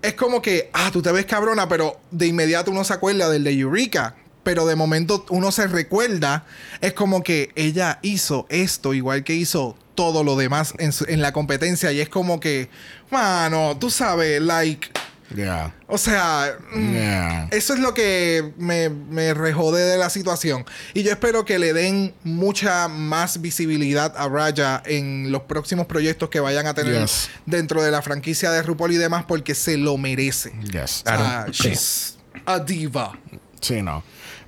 es como que, ah, tú te ves cabrona, pero de inmediato uno se acuerda del de Eureka. Pero de momento uno se recuerda, es como que ella hizo esto igual que hizo todo lo demás en, en la competencia. Y es como que, mano, tú sabes, like. Yeah. O sea, mm, Yeah. eso es lo que me, me rejode de la situación. Y yo espero que le den mucha más visibilidad a Raya en los próximos proyectos que vayan a tener Yes. dentro de la franquicia de RuPaul y demás, porque se lo merece. Yes. O sea, she's a diva. Sí, no.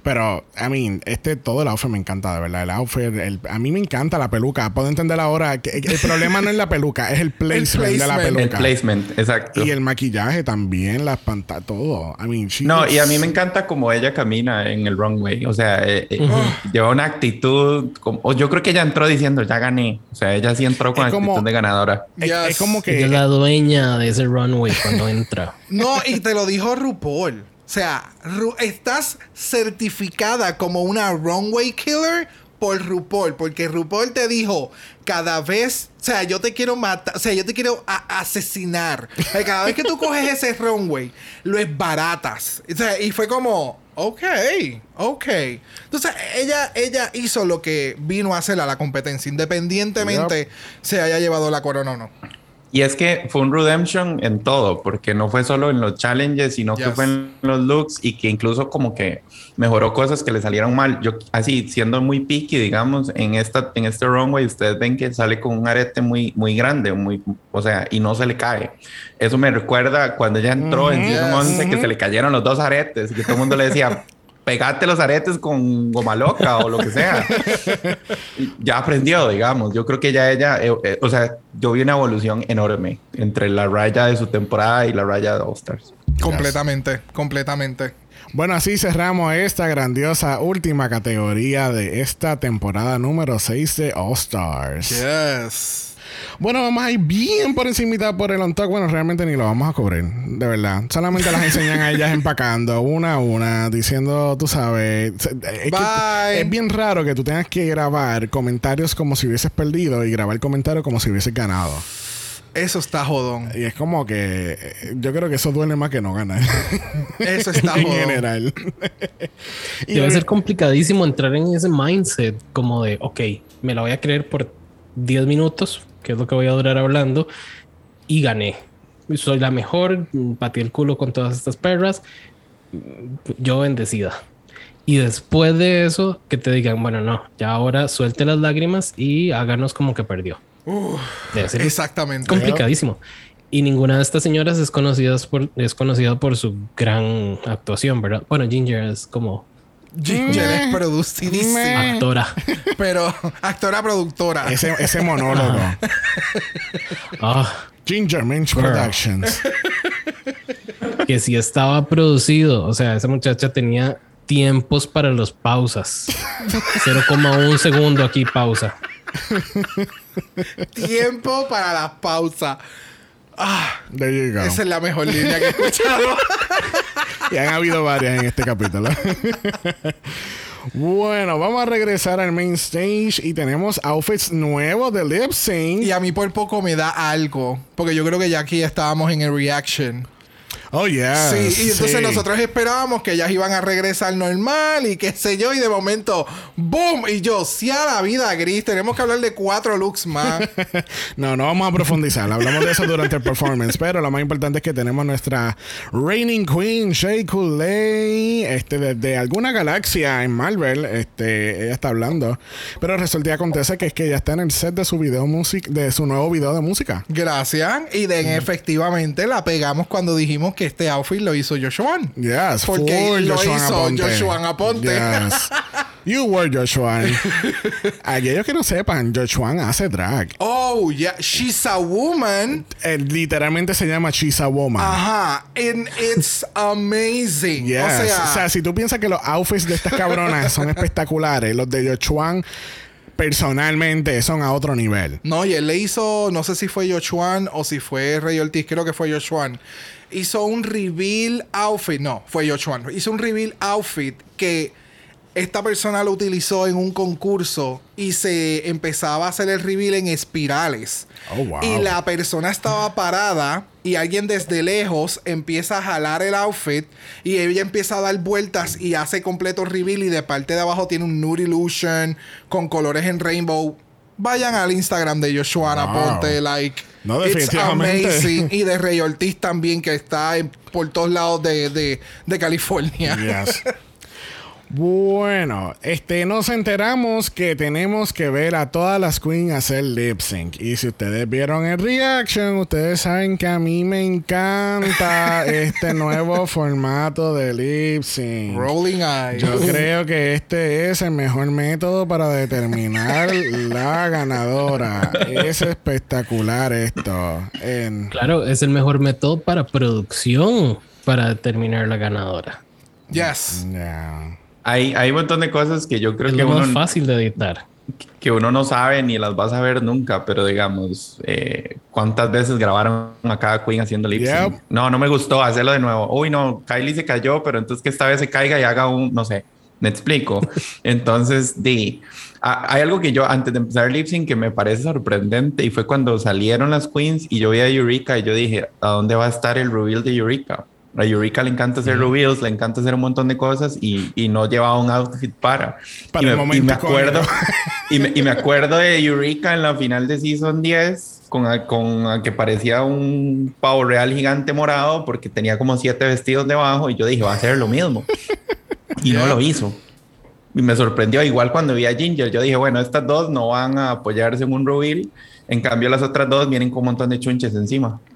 Pero, I mean, este, todo el outfit me encanta, de verdad. El outfit, el- a mí me encanta la peluca. Puedo entender ahora que el problema no es la peluca, es el placement, de la placement. El peluca. placement, exacto. Y el maquillaje también, las pantallas, todo. I mean, she No, looks- y a mí me encanta como ella camina en el runway. O sea, eh, eh, lleva una actitud. Como, yo creo que ella entró diciendo, ya gané. O sea, ella sí entró con Es como- actitud de ganadora. Es, Yes. es como que... Ella es la dueña de ese runway cuando entra. No, y te lo dijo RuPaul. O sea, estás certificada como una runway killer por RuPaul, porque RuPaul te dijo cada vez, o sea, yo te quiero matar, o sea, yo te quiero asesinar. Cada vez que tú coges ese runway, lo esbaratas. O sea, y fue como, ok, ok. Entonces, ella, ella hizo lo que vino a hacer a la competencia, independientemente se haya llevado la corona o no. Y es que fue un redemption en todo, porque no fue solo en los challenges, sino que Yes. fue en los looks y que incluso como que mejoró cosas que le salieron mal. Yo así, siendo muy picky, digamos, en esta en este runway ustedes ven que sale con un arete muy muy grande, muy o sea, y no se le cae. Eso me recuerda cuando ella entró en season Yes. 11 que se le cayeron los dos aretes y que todo el mundo le decía Pegate los aretes con goma loca o lo que sea. Ya aprendió, digamos. Yo creo que ya ella, eh, eh, o sea, yo vi una evolución enorme entre la raya de su temporada y la raya de All Stars. Completamente, completamente. Bueno, así cerramos esta grandiosa última categoría de esta temporada número 6 de All Stars. Yes. Bueno, vamos a ir bien por encimita por el on top. Bueno, realmente ni lo vamos a cubrir, de verdad. Solamente las enseñan a ellas empacando una a una, diciendo, tú sabes, es, que es bien raro que tú tengas que grabar comentarios como si hubieses perdido y grabar comentarios como si hubieses ganado. Eso está jodón. Y es como que yo creo que eso duele más que no ganar. Eso está en jodón. general. Y Debe ser complicadísimo entrar en ese mindset como de, ok, me la voy a creer por 10 minutos, que es lo que voy a durar hablando, y gané. Soy la mejor, pateé el culo con todas estas perras, yo bendecida. Y después de eso, que te digan, bueno, no, ya ahora suelte las lágrimas y háganos como que perdió. Debe ser Exactamente. complicadísimo. Y ninguna de estas señoras es conocida por, es conocida por su gran actuación, ¿verdad? Bueno, Ginger es como Ginger es producidísima. actora. Pero actora productora. ese, ese monólogo. Ah, Ginger Minch. Productions. que sí estaba producido. O sea, esa muchacha tenía tiempos para los pausas. 0,1 segundo aquí pausa. Tiempo para la pausa. Ah, There you go. esa es la mejor línea que he escuchado. Y han habido varias en este capítulo. bueno, vamos a regresar al main stage y tenemos outfits nuevos de lip sync. y a mí por poco me da algo. Porque yo creo que ya aquí estábamos en el reaction. Oh, yeah. Sí, y entonces nosotros esperábamos que ellas iban a regresar normal y qué sé yo, y de momento, ¡boom! Y yo, sí a la vida gris, tenemos que hablar de cuatro looks más. No, no vamos a profundizar. Hablamos de eso durante el performance. Pero lo más importante es que tenemos nuestra Reigning Queen, Shea Coulee, este, desde alguna galaxia en Marvel. Este, ella está hablando. Pero resulta y acontece que es que ella está en el set de su video music, de su nuevo video de música. Gracias. Y de efectivamente la pegamos cuando dijimos que este outfit lo hizo Joshua. Yes, Porque lo Joshua hizo Aponte. Joshua Aponte. Yes. You were Joshua. Aquellos que no sepan, Joshua hace drag. Oh, yeah. She's a woman. Eh, literalmente se llama She's a Woman. Ajá. And it's amazing. Yes. O sea, O sea, si tú piensas que los outfits de estas cabronas son espectaculares, los de Jochuan personalmente son a otro nivel. No, y él le hizo, no sé si fue Joshua o si fue Rey Ortiz, creo que fue Joshua. Hizo un reveal outfit, no, fue Joshua. Hizo un reveal outfit que esta persona lo utilizó en un concurso y se empezaba a hacer el reveal en espirales. Oh, wow. Y la persona estaba parada y alguien desde lejos empieza a jalar el outfit y ella empieza a dar vueltas y hace completo reveal y de parte de abajo tiene un nude illusion con colores en rainbow. Vayan al Instagram de Joshua Wow. Ponte, like. No, it's definitivamente. amazing. Y de Rey Ortiz también, que está en- por todos lados de, de, de California. Yes. Bueno, este nos enteramos que tenemos que ver a todas las queens hacer lip sync. Y si ustedes vieron el reaction, ustedes saben que a mí me encanta este nuevo formato de lip sync. Rolling eyes. Yo creo que este es el mejor método para determinar la ganadora. Es espectacular esto. En- Claro, es el mejor método para producción para determinar la ganadora. Yes. ya. Hay, hay un montón de cosas que yo creo Es que uno, fácil de editar. que uno no sabe ni las vas a ver nunca, pero digamos, eh, ¿cuántas veces grabaron a cada queen haciendo lip sync? Yep. No, no me gustó hacerlo de nuevo. Uy, no, Kylie se cayó, pero entonces que esta vez se caiga y haga un, no sé, me explico. Entonces, di, a- hay algo que yo antes de empezar lip sync que me parece sorprendente y fue cuando salieron las queens y yo vi a Eureka y yo dije, ¿a dónde va a estar el reveal de Eureka? A Eureka le encanta hacer reveals, le encanta hacer un montón de cosas y, y no llevaba un outfit para. Para y el me, y momento me acuerdo, y, me, y me acuerdo de Eureka en la final de Season 10 con, a- con a que parecía un pavo real gigante morado porque tenía como siete vestidos debajo y yo dije, va a ser lo mismo. Y no lo hizo. Y me sorprendió. Igual cuando vi a Ginger, yo dije, bueno, estas dos no van a apoyarse en un reveal. En cambio, las otras dos vienen con un montón de chunches encima.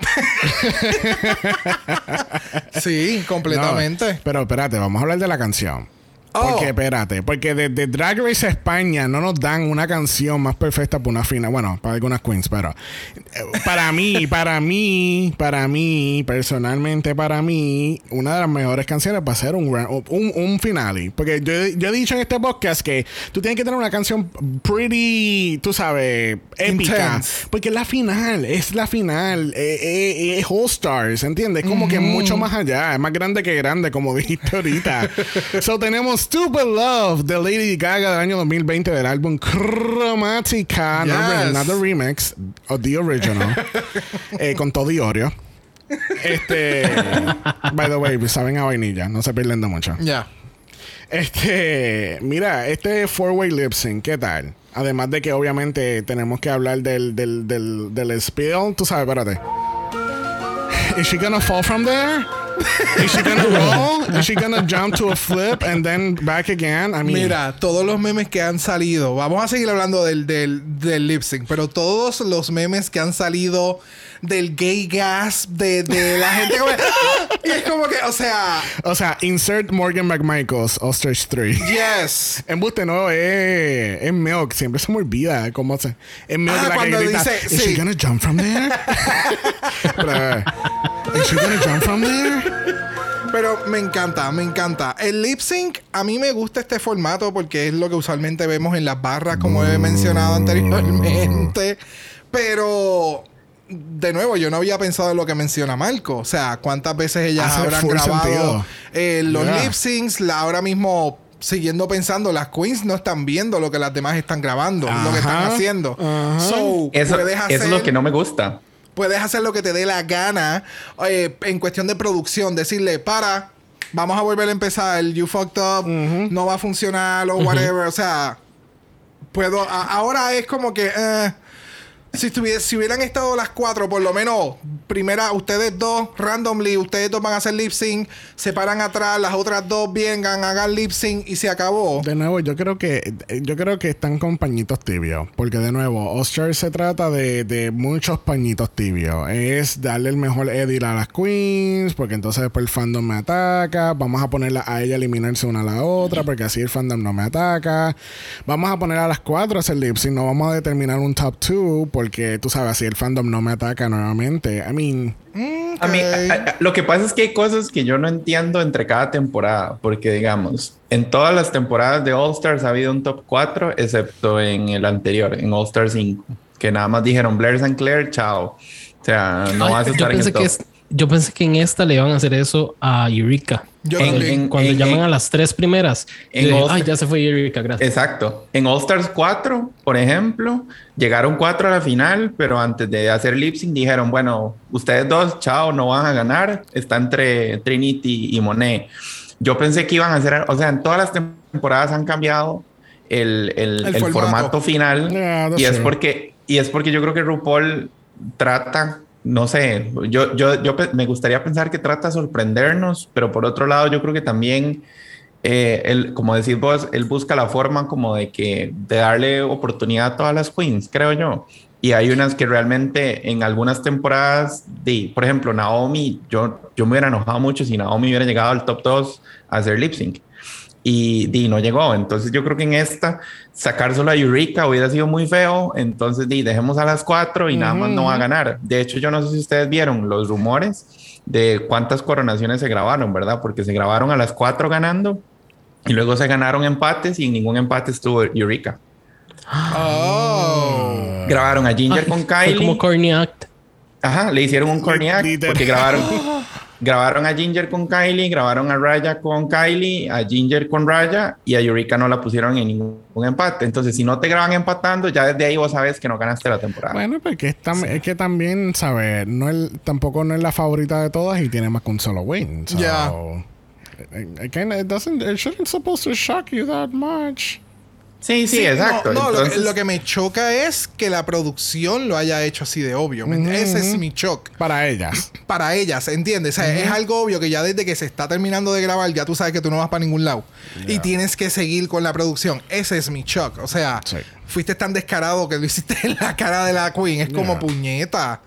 Sí, completamente. No, pero espérate, vamos a hablar de la canción. Oh. Porque, espérate, porque desde Drag Race España no nos dan una canción más perfecta para una final. Bueno, para algunas queens, pero eh, para mí, para mí, para mí, personalmente para mí, una de las mejores canciones va a ser un, un, un finale. Porque yo, yo he dicho en este podcast que tú tienes que tener una canción pretty, tú sabes, épica. Intense. Porque es la final, es la final, eh, eh, es All Stars, ¿entiendes? Como que mucho más allá, es más grande que grande, como dijiste ahorita. so tenemos Stupid Love de Lady Gaga del año 2020 del álbum Chromatica, no, Yes. re- not the remix, o the original, eh, con todo. Este, by the way, saben a vainilla, no se pierden de mucho. Ya. Este, mira, este four-way lip sync, ¿qué tal? Además de que obviamente tenemos que hablar del, del, del, del spill, tú sabes, espérate. Is she gonna fall from there? Is she gonna roll? Is she gonna jump to a flip and then back again? I mean, Mira, todos los memes que han salido, vamos a seguir hablando del, del, del lip sync, pero todos los memes que han salido del gay gas, de, de la gente como... Y es como que, o sea, o sea, insert Morgan McMichaels, Ostrich 3. yes. Embuste no, es, es Milk, siempre se me olvida cómo se. Es Milk Ah, la que cuando grita, dice, Is sí. she gonna jump from there? Pero, eh, Is she gonna jump from there? Pero me encanta, me encanta. El lip sync, a mí me gusta este formato porque es lo que usualmente vemos en las barras, como he mencionado anteriormente. Pero, de nuevo, yo no había pensado en lo que menciona Marco. O sea, cuántas veces ellas Hace habrán grabado eh, los Yeah. lip syncs. La, ahora mismo, siguiendo pensando, las queens no están viendo lo que las demás están grabando, lo que están haciendo. So, Eso, puedes hacer eso es lo que no me gusta. puedes hacer lo que te dé la gana eh, en cuestión de producción. Decirle, para, vamos a volver a empezar. You fucked up, no va a funcionar o whatever. O sea, puedo. a- ahora es como que. eh, Si, si hubieran estado las cuatro, por lo menos, primera, ustedes dos, randomly, ustedes dos van a hacer lip sync, se paran atrás, las otras dos vengan, hagan lip sync y se acabó. De nuevo, yo creo que yo creo que están con pañitos tibios. Porque de nuevo, Oscar se trata de, de muchos pañitos tibios. Es darle el mejor edit a las queens. Porque entonces después el fandom me ataca. Vamos a ponerla a ella eliminarse una a la otra. Porque así el fandom no me ataca. Vamos a poner a las cuatro a hacer lip sync. No vamos a determinar un top two. Porque tú sabes, así el fandom no me ataca nuevamente. I mean, A mí, a- a- lo que pasa es que hay cosas que yo no entiendo entre cada temporada, porque digamos, en todas las temporadas de All Stars ha habido un top 4, excepto en el anterior, en All Stars 5, que nada más dijeron Blair St. Clair, chao. O sea, no Ay, vas a yo, estar en pensé el top. que es- yo pensé que en esta le iban a hacer eso a Eureka. Yo En- también. en- Cuando en- llaman en- a las tres primeras, en All ay, ya se fue Eureka, gracias. Exacto. En All Stars 4, por ejemplo, llegaron cuatro a la final, pero antes de hacer lip sync dijeron, bueno, ustedes dos, chao, no van a ganar. Está entre Trinity y Monet. Yo pensé que iban a hacer, o sea, en todas las temporadas han cambiado el, el- El el formato. formato final. Y es porque, y es porque yo creo que RuPaul trata, no sé, yo, yo, yo me gustaría pensar que trata de sorprendernos, pero por otro lado, yo creo que también eh, como decís vos, él busca la forma como de que darle oportunidad a todas las queens, creo yo. Y hay unas que realmente en algunas temporadas, de, por ejemplo, Naomi, yo, yo me hubiera enojado mucho si Naomi hubiera llegado al top 2 a hacer lip sync. Y, di, no llegó. Entonces yo creo que en esta sacar solo a Eureka hubiera sido muy feo. Entonces di, dejemos a las cuatro y nada más no va a ganar. De hecho, yo no sé si ustedes vieron los rumores de cuántas coronaciones se grabaron, ¿verdad? Porque se grabaron a las cuatro ganando y luego se ganaron empates y en ningún empate estuvo Eureka. Oh. Grabaron a Ginger con Fue Kylie. como Corny Act. Ajá, le hicieron un corny act porque grabaron, grabaron a Ginger con Kylie, grabaron a Raya con Kylie, a Ginger con Raya y a Eureka no la pusieron en ningún empate. Entonces, si no te graban empatando, ya desde ahí vos sabes que no ganaste la temporada. Bueno, porque es, tam- es que también, ¿sabes? No es- tampoco no es la favorita de todas y tiene más que un solo win. So, Ya. it- it kinda- it doesn't, it shouldn't supposed to shock you that much. Sí, sí, Sí, exacto. No, no, lo que- Entonces, lo, que, me choca es que la producción lo haya hecho así de obvio. ¿me entiendes? Ese es mi shock. Para ellas. Para ellas, ¿entiendes? O sea, es algo obvio que ya desde que se está terminando de grabar, ya tú sabes que tú no vas para ningún lado. Y tienes que seguir con la producción. Ese es mi shock. O sea, Sí. fuiste tan descarado que lo hiciste en la cara de la queen. Es como Yeah. puñeta.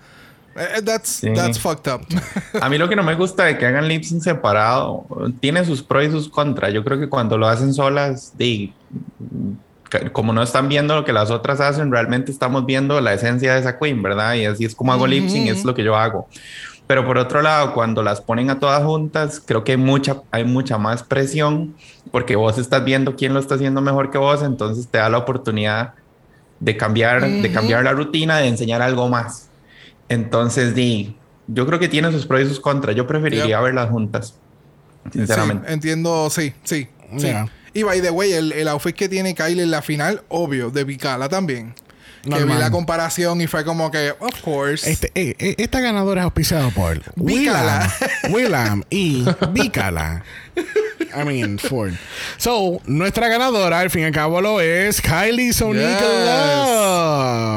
Eh, That's, Sí. that's fucked up. a mí lo que no me gusta de que hagan lip sync separado tiene sus pros y sus contras. Yo creo que cuando lo hacen solas, ca- como no están viendo lo que las otras hacen, realmente estamos viendo la esencia de esa queen, ¿verdad? Y así es como hago lip sync, es lo que yo hago. Pero por otro lado, cuando las ponen a todas juntas, creo que hay mucha, hay mucha más presión porque vos estás viendo quién lo está haciendo mejor que vos, entonces te da la oportunidad de cambiar, de cambiar la rutina, de enseñar algo más. Entonces, di, yo creo que tiene sus pros y sus contras. Yo preferiría verlas juntas, sinceramente. Sí, entiendo, sí, sí. sí. Y by the way, el, el outfit que tiene Kylie en la final, obvio, de Picala también. Que vi Normal. la comparación y fue como que, of course. Este, eh, eh, esta ganadora es auspiciada por Bícala. Willam, y Bícala. I mean, Ford. So, nuestra ganadora, al fin y al cabo, lo es Kylie Sonica Yes.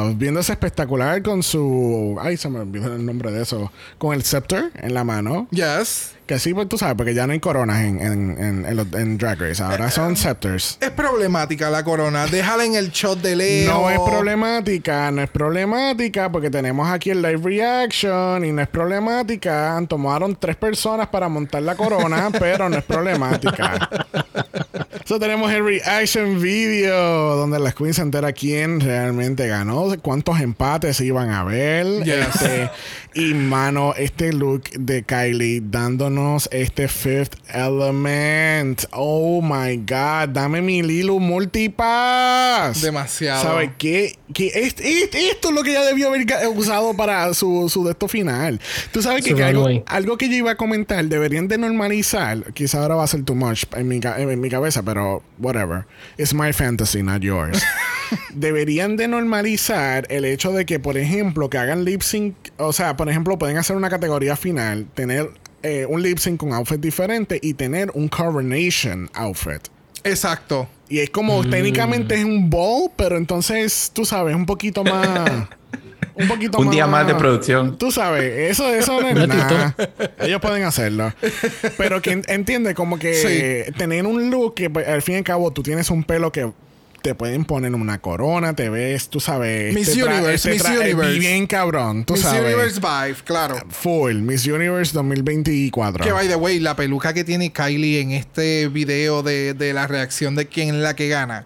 Love. Viéndose espectacular con su. Ay, se me olvidó el nombre de eso. Con el scepter en la mano. Yes. Que sí, pues tú sabes, porque ya no hay coronas en, en, en, en los- en Drag Race. Ahora son scepters. Es problemática la corona. Déjala en el shot de Leo. No es problemática, no es problemática porque tenemos aquí el live reaction y no es problemática. Tomaron tres personas para montar la corona, pero no es problemática. So tenemos el reaction video donde las queens se entera quién realmente ganó, cuántos empates iban a ver. Yes. Este, y mano, este look de Kylie dándonos este fifth element. Oh my god, dame mi Lilu multipass. Demasiado. ¿Sabes qué? Es- es- esto es lo que ella debió haber usado para su, su de esto final. Tú sabes que, algo, algo que yo iba a comentar, deberían de normalizar, quizá ahora va a ser too much en mi, ca- en mi cabeza, pero whatever. It's my fantasy, not yours. deberían de normalizar el hecho de que, por ejemplo, que hagan lip sync, o sea, por ejemplo, pueden hacer una categoría final, tener eh, un lip sync con outfit diferente y tener un coronation outfit. Exacto. Y es como técnicamente es un ball, pero entonces tú sabes, un poquito más. un poquito Un día más de producción. Tú sabes, eso, eso no es nada. Ellos pueden hacerlo. Pero que en- entiende como que tener un look que pues, al fin y al cabo tú tienes un pelo que te pueden poner una corona, te ves, tú sabes. Miss este Universe, este Miss Universe. Bien cabrón, tú Miss sabes. Universe Vibe, claro. Full, Miss Universe 2024. Que by the way, la peluca que tiene Kylie en este video de, de la reacción de quién es la que gana.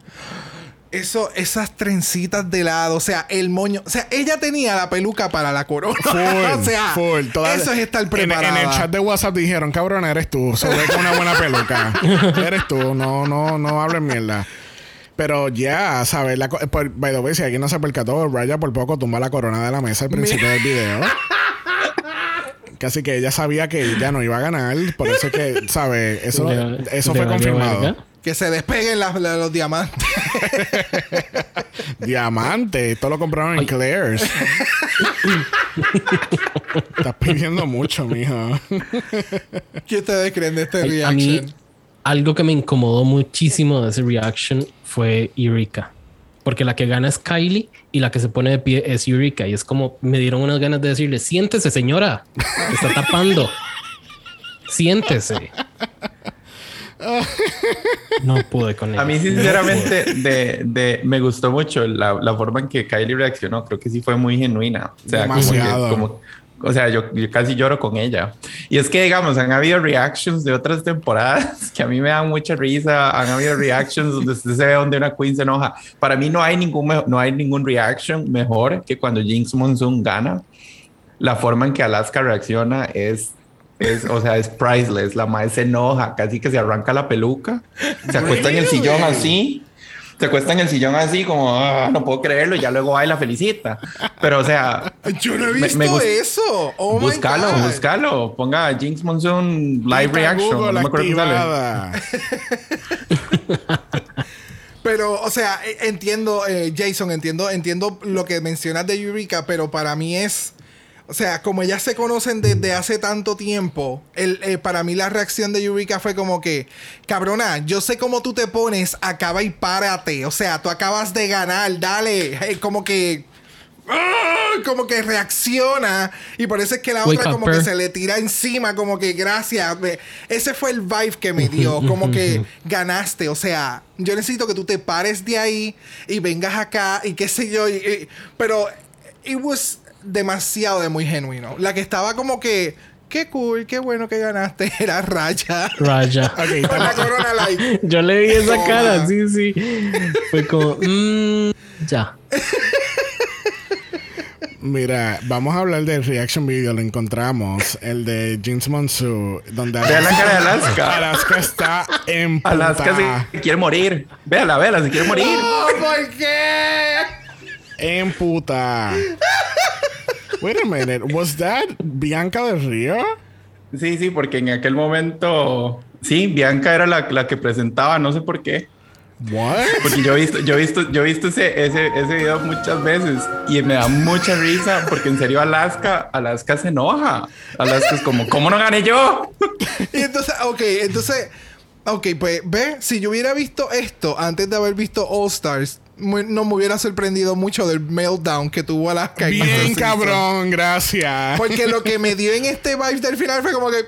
Eso, esas trencitas de lado, o sea, el moño. O sea, ella tenía la peluca para la corona. Full, o sea, full. Eso es estar preparada. En, el chat de WhatsApp dijeron, cabrón, eres tú. Ve con una buena peluca. eres tú. No, no, no hables mierda. Pero ya, ¿sabes? La, co- por, by the way, si alguien no se percató, Raya por poco tumba la corona de la mesa al principio del video. Casi que ella sabía que ella no iba a ganar. Por eso es que, ¿sabes? Eso, Le- eso le fue confirmado. Que se despeguen las- los diamantes. Diamante. Esto lo compraron en Claire's. Estás pidiendo mucho, mijo. ¿Qué ustedes creen de este A mí, reaction? Algo que me incomodó muchísimo de ese reaction fue Eureka. Porque la que gana es Kylie y la que se pone de pie es Eureka. Y es como me dieron unas ganas de decirle: Siéntese, señora. Se está tapando. Siéntese. No pude con ella. A mí, sinceramente, de, de, me gustó mucho la, la forma en que Kylie reaccionó. Creo que sí fue muy genuina. O sea, como que- Demasiado. como- o sea, yo, yo casi lloro con ella. Y es que, digamos, han habido reactions de otras temporadas que a mí me dan mucha risa. Han habido reactions donde se ve donde una queen se enoja. Para mí no hay ningún, no hay ningún reaction mejor que cuando Jinx Monsoon gana. La forma en que Alaska reacciona es es, o sea, es priceless. La madre se enoja, casi que se arranca la peluca, se acuesta en el sillón así, se acuesta en el sillón así, como "Ah, no puedo creerlo, y ya luego va y la felicita. Pero, o sea, Yo no he me- visto me gust- eso. Oh búscalo, búscalo. Ponga Jinx Monsoon live reaction. Google no me acuerdo sale. Pero, o sea, eh, entiendo, eh, Jason, entiendo, entiendo lo que mencionas de Eureka, pero para mí es. O sea, como ellas se conocen desde hace tanto tiempo, el, eh, para mí la reacción de Eureka fue como que, cabrona, yo sé cómo tú te pones, acaba y párate. O sea, tú acabas de ganar, dale. Eh, como que. ¡ah! Como que reacciona. Y por eso es que la Wake otra como que se le tira encima, como que gracias. Me- Ese fue el vibe que me dio. Como que ganaste. O sea, yo necesito que tú te pares de ahí y vengas acá y qué sé yo. y- y- pero it was demasiado de muy genuino. La que estaba como que. Qué cool, qué bueno que ganaste. Era Raya. Raya. Ok, Con la corona like. Yo le vi esa Toma. cara, sí, sí. Fue como, mm, ya. Mira, vamos a hablar del reaction video. Lo encontramos. El de Jinx Monsoon. Donde Vea la cara de Alaska. Alaska está en Alaska se quiere morir. Véala, véala, se quiere morir. ¿por qué? En puta. Wait a minute. Was that Bianca del Río? Sí, sí, porque en aquel momento, sí, Bianca era la, la que presentaba, no sé por qué. What? Porque yo he visto, yo he visto, yo he visto ese, ese, ese video muchas veces y me da mucha risa porque en serio Alaska, Alaska se enoja. Alaska es como, ¿cómo no gané yo? Y entonces, ok, entonces, ok, pues ve, si yo hubiera visto esto antes de haber visto All Stars, no me hubiera sorprendido mucho del meltdown que tuvo Alaska. en Bien, season. cabrón. Gracias. Porque lo que me dio en este vibe del final fue como que.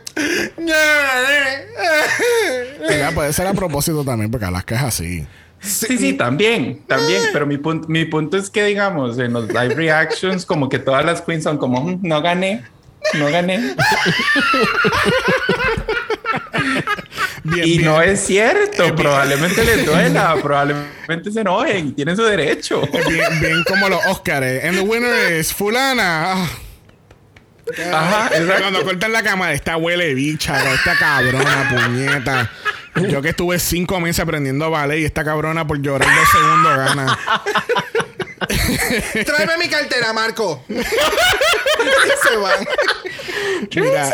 Mira, puede ser a propósito también, porque Alaska es así. Sí, sí, también, también. Pero mi, punto mi punto es que, digamos, en los live reactions, como que todas las queens son como, "Mm, no gané, no gané. Bien, Y bien. no es cierto, probablemente les duela, probablemente se enojen tienen su derecho. Bien, bien como los Oscars. And the winner is Fulana. Ah. Ajá, exacto. Cuando cortan la cama, esta huele bicha, esta cabrona, puñeta. Yo que estuve cinco meses aprendiendo ballet y esta cabrona por llorar dos segundos gana. Tráeme mi cartera, Marco. Y se van. Mira,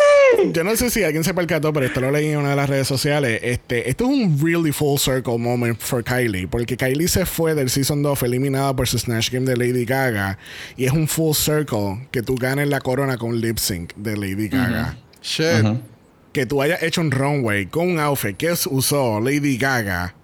yo no sé si alguien se percató, pero esto lo leí en una de las redes sociales. Este, esto es un really full circle moment for Kylie, porque Kylie se fue del season 2, fue eliminada por su Snatch Game de Lady Gaga, y es un full circle que tú ganes la corona con lip sync de Lady Gaga. Shit. Que tú hayas hecho un runway con un outfit que usó Lady Gaga.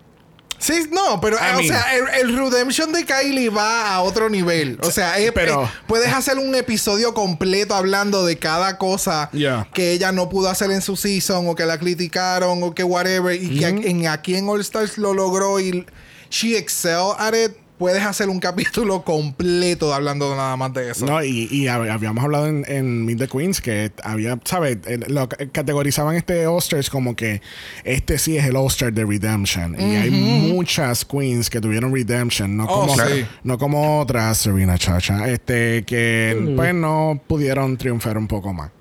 Sí, no, pero I eh, o mean- sea, el, el redemption de Kylie va a otro nivel. O sea, es- Pero- es- puedes hacer un episodio completo hablando de cada cosa Yeah. que ella no pudo hacer en su season o que la criticaron o que whatever y que en aquí en All Stars lo logró y she excelled at it. Puedes hacer un capítulo completo hablando nada más de eso. No, y, y hab- habíamos hablado en, en Meet the Queens que había, ¿sabes? El- Lo ca- categorizaban este All-Stars como que este sí es el All-Star de Redemption. Y hay muchas Queens que tuvieron Redemption, no Oh, como, sí. no como otras, Serena Chacha, este, que pues no pudieron triunfar un poco más.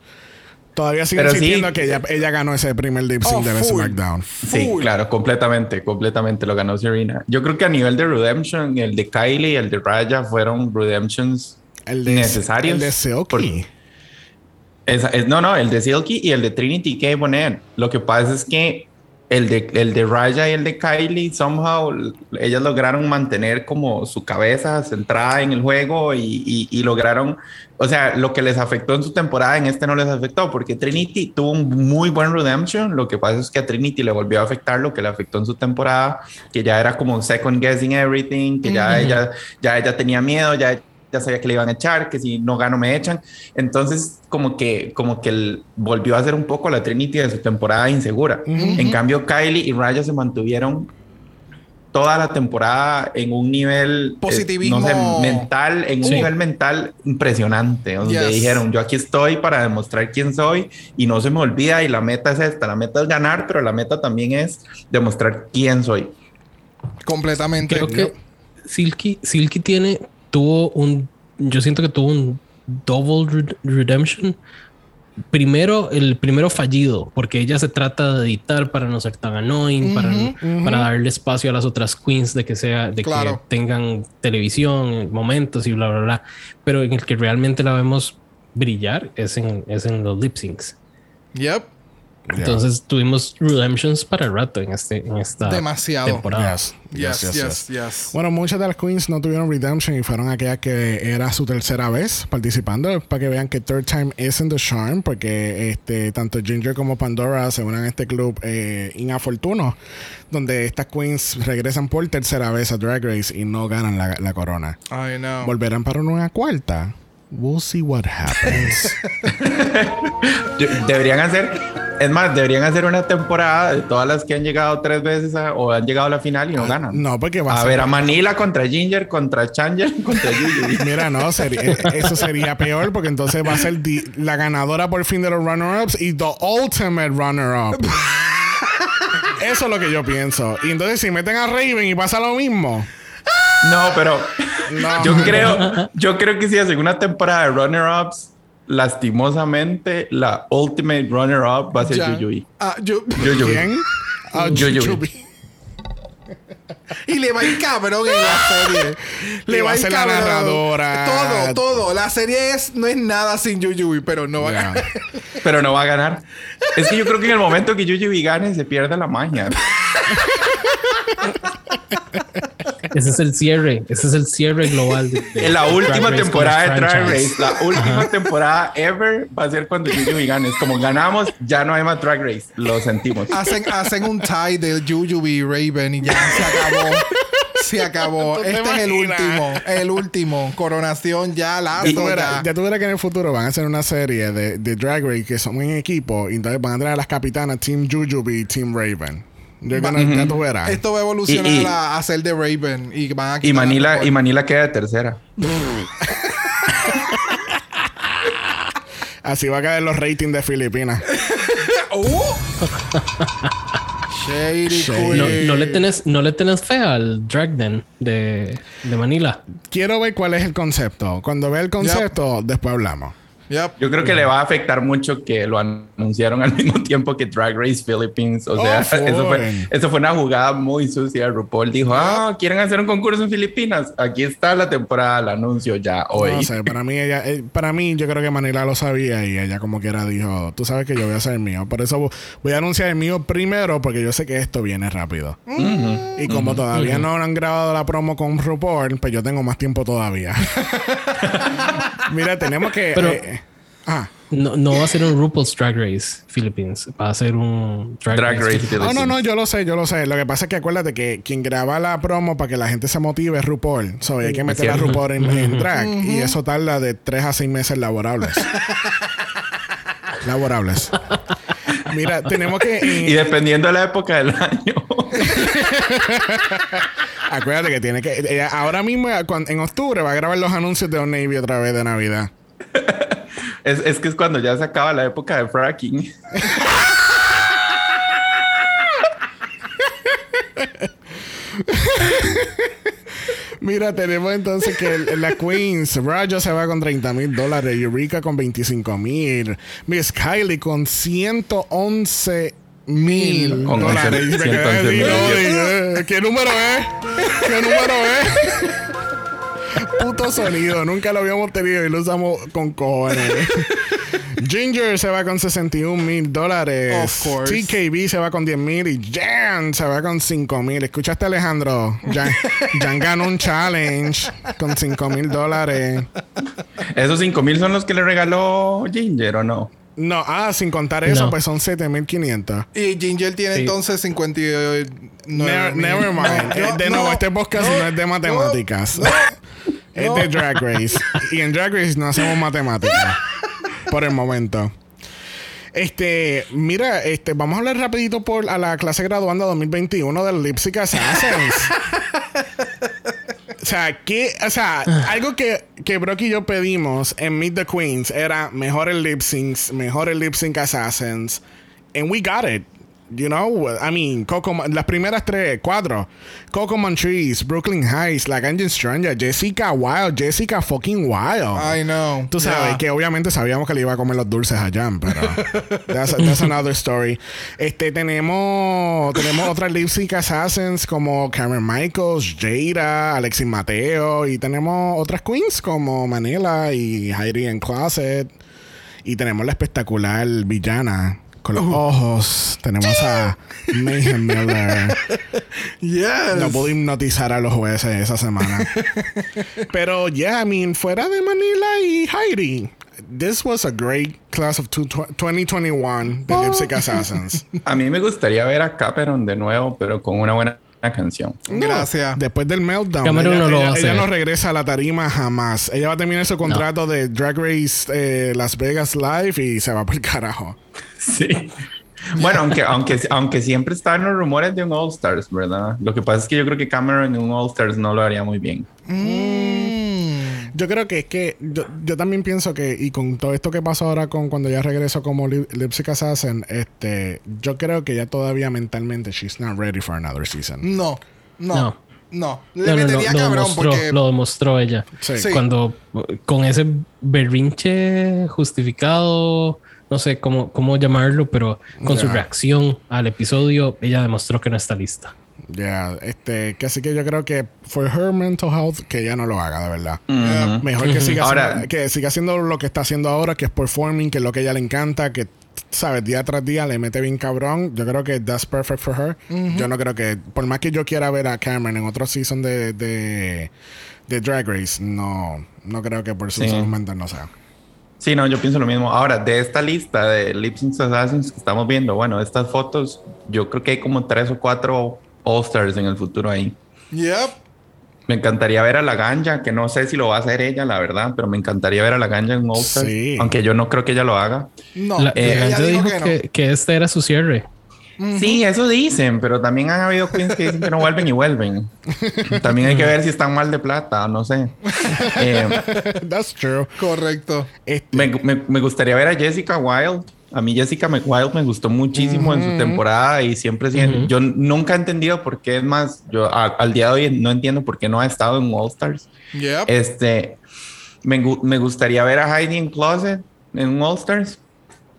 Todavía sí. sintiendo que ella, ella ganó ese primer lip sync Oh, de full. SmackDown. Sí, Full. claro, completamente, completamente lo ganó Serena. Yo creo que a nivel de Redemption, el de Kylie y el de Raya fueron Redemptions El de, necesarios. El de Silky. Por- Esa- es- no, no, el de Silky y el de Trinity K. Bonet. Lo que pasa es que el de, el de Raya y el de Kylie, somehow, ellas lograron mantener como su cabeza centrada en el juego y, y- y lograron, o sea, lo que les afectó en su temporada, en este no les afectó, porque Trinity tuvo un muy buen redemption. Lo que pasa es que a Trinity le volvió a afectar lo que le afectó en su temporada, que ya era como second guessing everything, que ya, ella, ya ella tenía miedo, ya ya sabía que le iban a echar, que si no gano me echan. Entonces, como que, como que él volvió a ser un poco la Trinity de su temporada insegura. En cambio, Kylie y Raya se mantuvieron toda la temporada en un nivel eh, Positivismo. no sé, mental, en un Sí. nivel mental impresionante, donde Yes. dijeron, yo aquí estoy para demostrar quién soy y no se me olvida y la meta es esta, la meta es ganar, pero la meta también es demostrar quién soy. Completamente. Creo que Silky, Silky tiene, tuvo un, yo siento que tuvo un double red- redemption. Primero, el primero fallido, porque ella se trata de editar para no ser tan annoying, para, para darle espacio a las otras queens de que sea, de Claro. que tengan televisión, momentos y bla, bla, bla. Pero en el que realmente la vemos brillar es en, es en los lip syncs. Yep. Entonces tuvimos redemptions para el rato en, este, en esta Demasiado. temporada. Yes, Yes, yes, yes, yes. yes. Bueno, muchas de las queens no tuvieron redemption y fueron aquellas que era su tercera vez participando para que vean que third time isn't the charm porque este tanto Ginger como Pandora se unen a este club eh, inafortuno donde estas queens regresan por tercera vez a Drag Race y no ganan la, la corona. I know. Volverán para una cuarta. We'll see what happens. Deberían hacer, es más, deberían hacer una temporada de todas las que han llegado tres veces a- o han llegado a la final y no ganan. no, porque va a, A ver, a Manila contra Ginger, contra Changer, contra Yuyu. Mira, no, sería- eh, eso sería peor porque entonces va a ser la ganadora por fin de los runner-ups y the ultimate runner-up. Eso es lo que yo pienso. Y entonces si meten a Raven y pasa lo mismo. No, pero No. yo creo, yo creo que si hacen una temporada de runner-ups, lastimosamente la ultimate runner-up va a ser Ya. Ah, yo-. Ah. Y le va ir cabrón en la serie. Y va a ir ser la narradora. Todo, todo. La serie es, no es nada sin Yuyuy, pero no va a ganar. Pero no va a ganar. Es que yo creo que en el momento que Yuyuy gane se pierde la magia. Ese es el cierre, ese es el cierre global. de- de En la Drag última Race temporada de Drag. Race, la última temporada ever va a ser cuando Yuyuy gane. Es como ganamos, ya no hay más Drag Race. Lo sentimos. Hacen, hacen un tie de Yuyuy y Raven y ya se acabó. Se acabó. ¿Tú te Este es el último. El último. Coronación ya la Ya tú, verás, ya tú verás que en el futuro van a hacer una serie de, de Drag Race que son en equipo y entonces van a tener a las capitanas Team Jujubee y Team Raven. Yo creo que ya tú verás. Esto va a evolucionar Y- y- a, a ser de Raven y van a Y quitar Manila, y Manila queda de tercera. Así va a caer los ratings de Filipinas. ¡Uh! Shady Shady. No, le tenés, no le tenés fe al Drag Den de, de Manila. Quiero ver cuál es el concepto. Cuando vea el concepto, después hablamos. Yep. Yo creo que le va a afectar mucho que lo anunciaron al mismo tiempo que Drag Race Philippines. O sea, Oh, eso, fue, eso fue una jugada muy sucia. RuPaul dijo, ah, ¿quieren hacer un concurso en Filipinas? Aquí está la temporada, el anuncio ya hoy. No sé, para mí ella, eh, para mí yo creo que Manila lo sabía y ella como quiera dijo, tú sabes que yo voy a hacer el mío. Por eso voy a anunciar el mío primero porque yo sé que esto viene rápido. Y como todavía no han grabado la promo con RuPaul, pues yo tengo más tiempo todavía. Mira, tenemos que... Pero- eh, Ah. No, no va a ser un RuPaul's Drag Race Philippines. Va a ser un Drag, Drag Race. Race. Oh, no, no, yo lo sé, yo lo sé. Lo que pasa es que acuérdate que quien graba la promo para que la gente se motive es RuPaul. So, hay que meter a. RuPaul en, en drag. Y eso tarda de 3 a 6 meses laborables. laborables. Mira, tenemos que. eh, Y dependiendo de la época del año. acuérdate que tiene que. ella ahora mismo, cuan- en octubre, va a grabar los anuncios de Old Navy otra vez de Navidad. es, es que es cuando ya se acaba la época de fracking. Mira, tenemos entonces que el- la Queens, Raja se va con 30 mil dólares, Eureka con 25 mil, Miss Kylie con 111 mil dólares. Y me quedé 111 así, mil. no, y, ¿Qué número es? ¿Qué número es? Puto sonido, nunca lo habíamos tenido y lo usamos con cojones. Ginger se va con 61 mil dólares. Of course. TKB se va con 10 mil y Jan se va con 5 mil. ¿Escuchaste, Alejandro? Jan, Jan ganó un challenge con 5 mil dólares. ¿Esos 5 mil son los que le regaló Ginger o no? No, ah, sin contar eso, No. pues son 7500. Y Ginger tiene Sí. entonces 59 Never, never mind. No, de no, nuevo, este podcast no, no, es de matemáticas. es no. de Drag Race. y en Drag Race no hacemos matemáticas. Por el momento. Este, mira, este, vamos a hablar rapidito por a la clase graduanda 2021 del Lipstick Assassins. o sea, que, o sea, algo que, que Brock y yo pedimos en Meet the Queens era mejores lip syncs, mejores lip sync assassins. And we got it. You know, I mean, Coco, las primeras tres, cuatro. Coco Montrese, Brooklyn Heights, La Ganjan Stranger, Jessica Wild, Jessica fucking Wild. I know. Tú sabes Yeah. que obviamente sabíamos que le iba a comer los dulces a Jan, pero that's, that's another story. Este tenemos tenemos otras lip sync assassins como Cameron Michaels, Jada, Alexis Mateo y tenemos otras queens como Manila y Heidi en Closet y tenemos la espectacular villana con los ojos. Tenemos a Mayhem Miller. Yes. No pude hipnotizar a los jueces esa semana. Pero, yeah, I mean, fuera de Manila y Heidi, this was a great class of two- 2021 de Lipstick Assassins. A mí me gustaría ver a Cameron de nuevo, pero con una buena canción. Gracias. Después del meltdown, Cameron ella, no lo va ella- a ella hacer. no regresa a la tarima jamás. Ella va a terminar su contrato de Drag Race eh, Las Vegas Live y se va por el carajo. Sí. Bueno, aunque, aunque, aunque siempre están los rumores de un All Stars, ¿verdad? Lo que pasa es que yo creo que Cameron en un All Stars no lo haría muy bien. Mm. Yo creo que es que yo, yo también pienso que, y con todo esto que pasó ahora con cuando ya regresó como Lip- Lipstick Assassin, este, yo creo que ya todavía mentalmente she's not ready for another season. No. No. No. No. Le No, no, no, metería lo, demostró, porque. lo demostró ella. Sí. Sí. Cuando con ese berrinche justificado, no sé cómo, cómo llamarlo, pero con su reacción al episodio, ella demostró que no está lista. Ya, este, que así que yo creo que for her mental health, que ya no lo haga, de verdad. Ujú. Mejor que siga, Ahora- haciendo, que siga haciendo lo que está haciendo ahora, que es performing, que es lo que a ella le encanta, que, sabes, día tras día le mete bien cabrón. Yo creo que that's perfect for her. Yo no creo que, por más que yo quiera ver a Cameron en otro season de, de, de Drag Race, no, no creo que por su Sí. salud mental no sea. Sí, no, yo pienso lo mismo. Ahora, de esta lista de Lip Sync Assassins que estamos viendo, bueno, estas fotos, yo creo que hay como tres o cuatro All Stars en el futuro ahí. Yep. Me encantaría ver a la Ganja, que no sé si lo va a hacer ella, la verdad, pero me encantaría ver a la Ganja en All Stars, Sí. aunque yo no creo que ella lo haga. No. La, eh, la ella dijo dijo que no. que, que este era su cierre. Sí, eso dicen, pero también han habido queens que dicen que no vuelven y vuelven. También hay que ver si están mal de plata, no sé. Eh, that's true. Correcto. Este, me, me- me gustaría ver a Jessica Wilde. A mí Jessica Mc- Wilde me gustó muchísimo en su temporada y siempre siempre- Ujú. yo nunca he entendido por qué es más, yo a- al día de hoy no entiendo por qué no ha estado en All Stars. Yep. Este, me, me gustaría ver a Heidi en Closet en All Stars.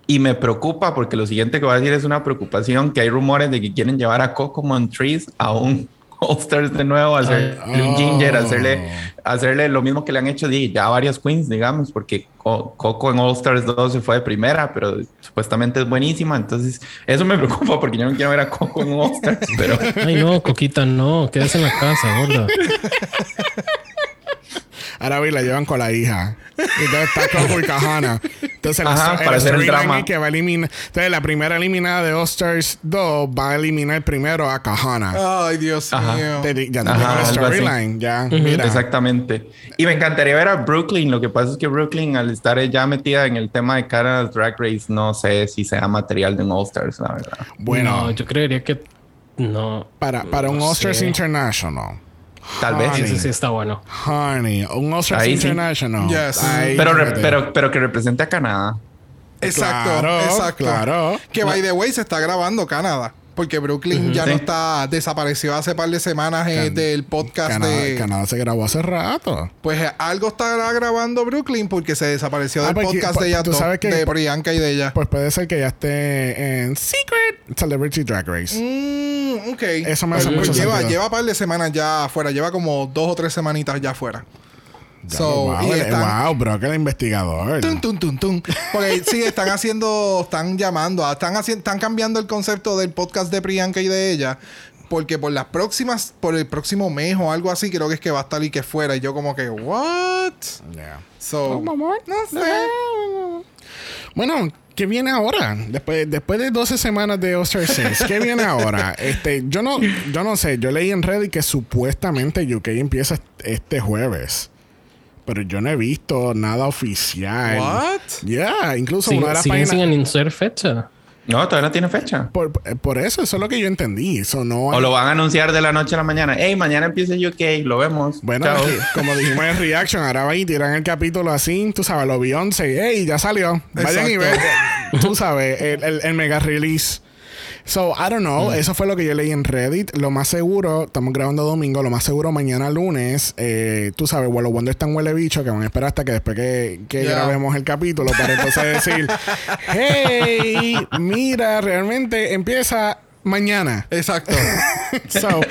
Y me preocupa porque lo siguiente que voy a decir es una preocupación que hay rumores de que quieren llevar a Coco Montrese a un All Stars de nuevo, hacerle un ginger, hacerle, hacerle lo mismo que le han hecho ya varias queens, digamos, porque Co- Coco en All Stars 2 se fue de primera, pero supuestamente es buenísima. Entonces, eso me preocupa porque yo no quiero ver a Coco en un All Stars, pero Ay, no, Coquita, no, quédese en la casa, gorda. Ahora vi la llevan con la hija. Entonces está Coco y Kahana. Entonces Ajá, la, para hacer el drama. es que va a eliminar. Entonces la primera eliminada de All Stars 2 va a eliminar primero a Kahana. Ay, Dios Ajá. mío. Te ya no Ajá, tengo storyline. Ya, mira. Exactamente. Y me encantaría ver a Brooklyn. Lo que pasa es que Brooklyn, al estar ya metida en el tema de Canada's Drag Race, no sé si sea material de un All Stars, la verdad. Bueno, No, yo creería que no. para, para un no All Stars. International. Tal vez. Ese sí está bueno. Honey, un Stars Ahí sí. International. Yes. Ahí, Pero, re- pero, pero que represente a Canadá. Exacto, Claro, exacto. claro. Que by the way se está grabando Canadá. Porque Brooklyn ya no está desapareció hace par de semanas eh, del podcast Canadá, de. Canadá se grabó hace rato. Pues eh, algo estará grabando Brooklyn porque se desapareció Ah, del pues, podcast pues, de ella tú sabes que- de Priyanka y de ella. Pues puede ser que ya esté en Secret Celebrity Drag Race. Mm, ok. Eso me hace Pues mucho lleva, sentido. lleva par de semanas ya afuera. Lleva como dos o tres semanitas ya afuera. So, wow, están- wow, bro, que el investigador. Tun, tun, tun, tun. Porque sí, están haciendo, están llamando, están haciendo, están cambiando el concepto del podcast de Priyanka y de ella. Porque por las próximas, por el próximo mes o algo así, creo que es que va a estar y que fuera. Y yo como que, what? Yeah. So, no sé. Bueno, ¿qué viene ahora? Después, después de 12 semanas de Oster 6, ¿qué viene ahora? Este, yo no, yo no sé, yo leí en Reddit que supuestamente UK empieza este jueves. Pero yo no he visto nada oficial. What? Yeah, incluso Sí, una de las siguen sin páginas. anunciar fecha. No, todavía no tiene fecha. Por, por eso, eso es lo que yo entendí. Eso no O lo van a anunciar de la noche a la mañana. Hey, mañana empieza UK, lo vemos. Bueno, Chao. como dijimos en Reaction, ahora van y tiran el capítulo así, tú sabes, lo Beyoncé, hey, ya salió. Vayan y Exacto. ven, tú sabes, el, el- el mega release. So, I don't know, eso fue lo que yo leí en Reddit. Lo más seguro, estamos grabando domingo, lo más seguro mañana lunes, eh, tú sabes, bueno, Wonder están huele bicho, que van a esperar hasta que después que, que Yeah. grabemos el capítulo para entonces decir, hey, mira, realmente empieza mañana. Exacto. So,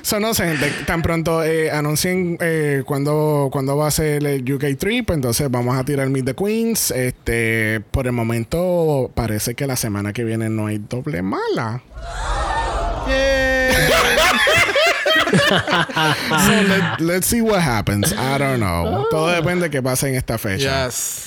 so no sé, gente, tan pronto eh, anuncien eh, cuándo cuándo va a ser el UK Trip, entonces vamos a tirar Meet the Queens. Este, por el momento parece que la semana que viene no hay doble mala. So let, let's see what happens. I don't know. Todo depende de qué pase en esta fecha. yes.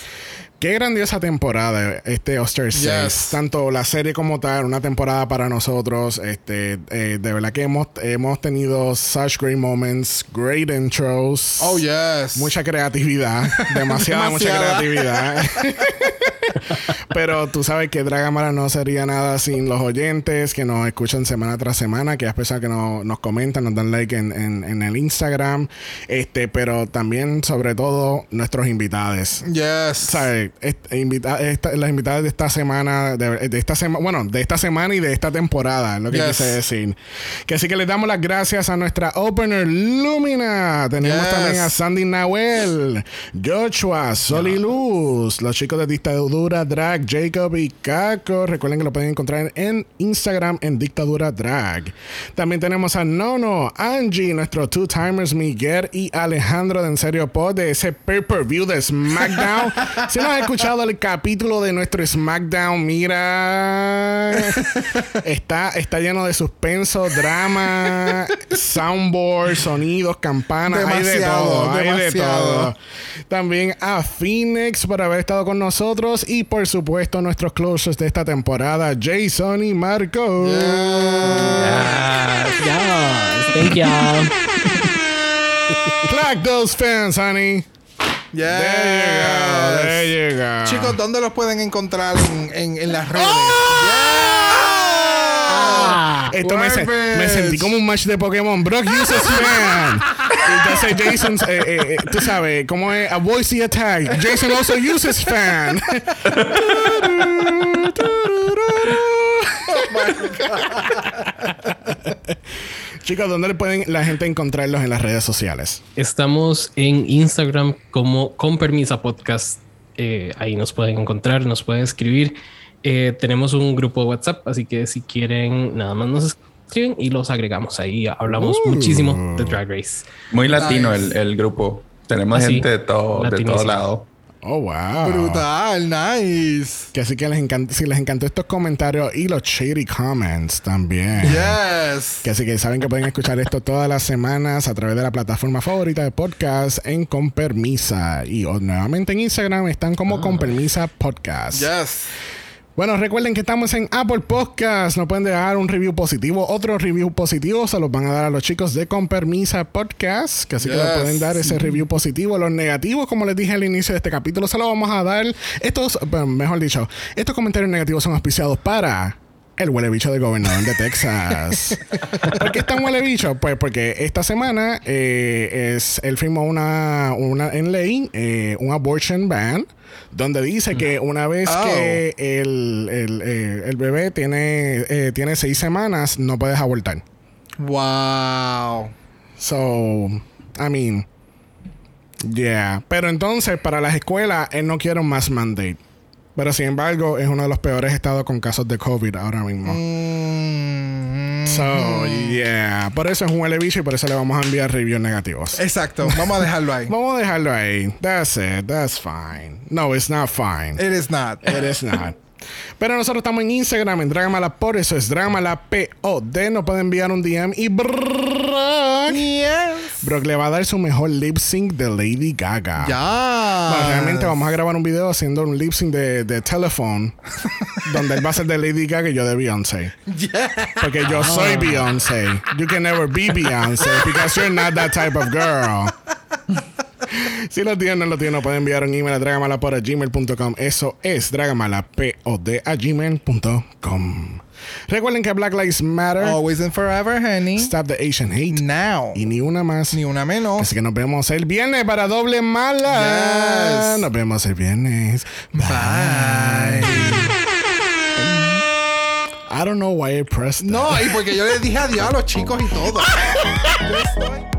Qué grandiosa temporada este Oster 6. Yes. Tanto la serie como tal, una temporada para nosotros. Este, eh, de verdad que hemos, hemos tenido such great moments, great intros. Oh, yes. Mucha creatividad. Demasiada, mucha creatividad. Pero tú sabes que Dragamara no sería nada sin los oyentes que nos escuchan semana tras semana, que las personas que nos, nos comentan, nos dan like en, en- en el Instagram. Este, pero también, sobre todo, nuestros invitados. Yes. ¿sabes? Est- invita- esta- las invitadas de esta semana, de, de esta semana, bueno, de esta semana y de esta temporada, es lo que Yes. quise decir. Que así que les damos las gracias a nuestra opener Lumina. Tenemos Yes. también a Sandy Nahuel, Joshua, Sol y Luz, los chicos de Dictadura Drag, Jacob y Caco. Recuerden que lo pueden encontrar en Instagram en Dictadura Drag. También tenemos a Nono, Angie, nuestros two timers Miguel y Alejandro de En Serio Pod de ese pay-per-view de SmackDown. si no has escuchado el capítulo de nuestro SmackDown, mira, está, está lleno de suspenso, drama, soundboard, sonidos, campanas, hay de Demasiado, todo, hay de todo. También a Phoenix por haber estado con nosotros y por supuesto nuestros closers de esta temporada, Jason y Marco. Ah, Yes, thank you. Clack those fans, honey. Yes. There you go. There you go. Chicos, ¿dónde los pueden encontrar en, en, en las redes? Ah, Esto me, se- me sentí como un match de Pokémon. Brock uses fan. Entonces Jason, eh, eh, eh, tú sabes, ¿cómo es? A voice the attack. Jason also uses fan. Chicos, ¿dónde le pueden la gente encontrarlos en las redes sociales? Estamos en Instagram como con permisa podcast. Eh, ahí nos pueden encontrar, nos pueden escribir. Eh, tenemos un grupo de WhatsApp, así que si quieren, nada más nos escriben y los agregamos ahí. Hablamos Uh. muchísimo de Drag Race. muy latino Nice. el, el grupo. Tenemos Ah, gente de todo, de todo lado. Oh, wow. Brutal, nice. Que así que les encanta, si les encantó estos comentarios y los shady comments también. Yes. Que así que saben que pueden escuchar esto todas las semanas a través de la plataforma favorita de podcast en Con Permisa. Y o- nuevamente en Instagram están como Con Permisa Podcast. Yes. Bueno, recuerden que estamos en Apple Podcast. Nos pueden dejar un review positivo. Otro review positivo se los van a dar a los chicos de Con Permisa Podcast. Que así que le pueden dar ese review positivo. Los negativos, como les dije al inicio de este capítulo, se los vamos a dar. Estos, bueno, mejor dicho, estos comentarios negativos son auspiciados para. El huele bicho del gobernador de Texas. ¿Por qué es tan huele bicho? Pues porque esta semana eh, es, él firmó una, una en ley eh, un abortion ban donde dice que una vez Oh. que el, el, eh, el bebé tiene, eh, tiene seis semanas, no puedes abortar. Wow. So, I mean, yeah. Pero entonces, para las escuelas, él no quiere un mass mandate. Pero sin embargo, es uno de los peores estados con casos de COVID ahora mismo. Mm, So, yeah. Por eso es un bicho y por eso le vamos a enviar reviews negativos. Exacto. Vamos a dejarlo ahí. Vamos a dejarlo ahí. That's it. That's fine. No, it's not fine. It is not. It is not. Pero nosotros estamos en Instagram, en Dragamala, por eso es Dragamala POD. Nos pueden enviar un DM y Brock. Yes. Brock le va a dar su mejor lip sync de Lady Gaga. Ya. Bueno, realmente vamos a grabar un video haciendo un lip sync de, de Telephone, donde él va a ser de Lady Gaga y yo de Beyoncé. Porque yo soy Beyoncé. You can never be Beyoncé because you're not that type of girl. Si lo tienen, no lo tienen, pueden enviar un email a dragamalapod.gmail.com. Eso es dragamalapod a gmail.com. Recuerden que Black Lives Matter. Always and forever, honey. Stop the Asian hate. Now. Y ni una más. Ni una menos. Así que nos vemos el viernes para doble mala. Yes. Nos vemos el viernes. Bye. I don't know why I pressed that. No, y porque yo les dije adiós a los chicos y todo.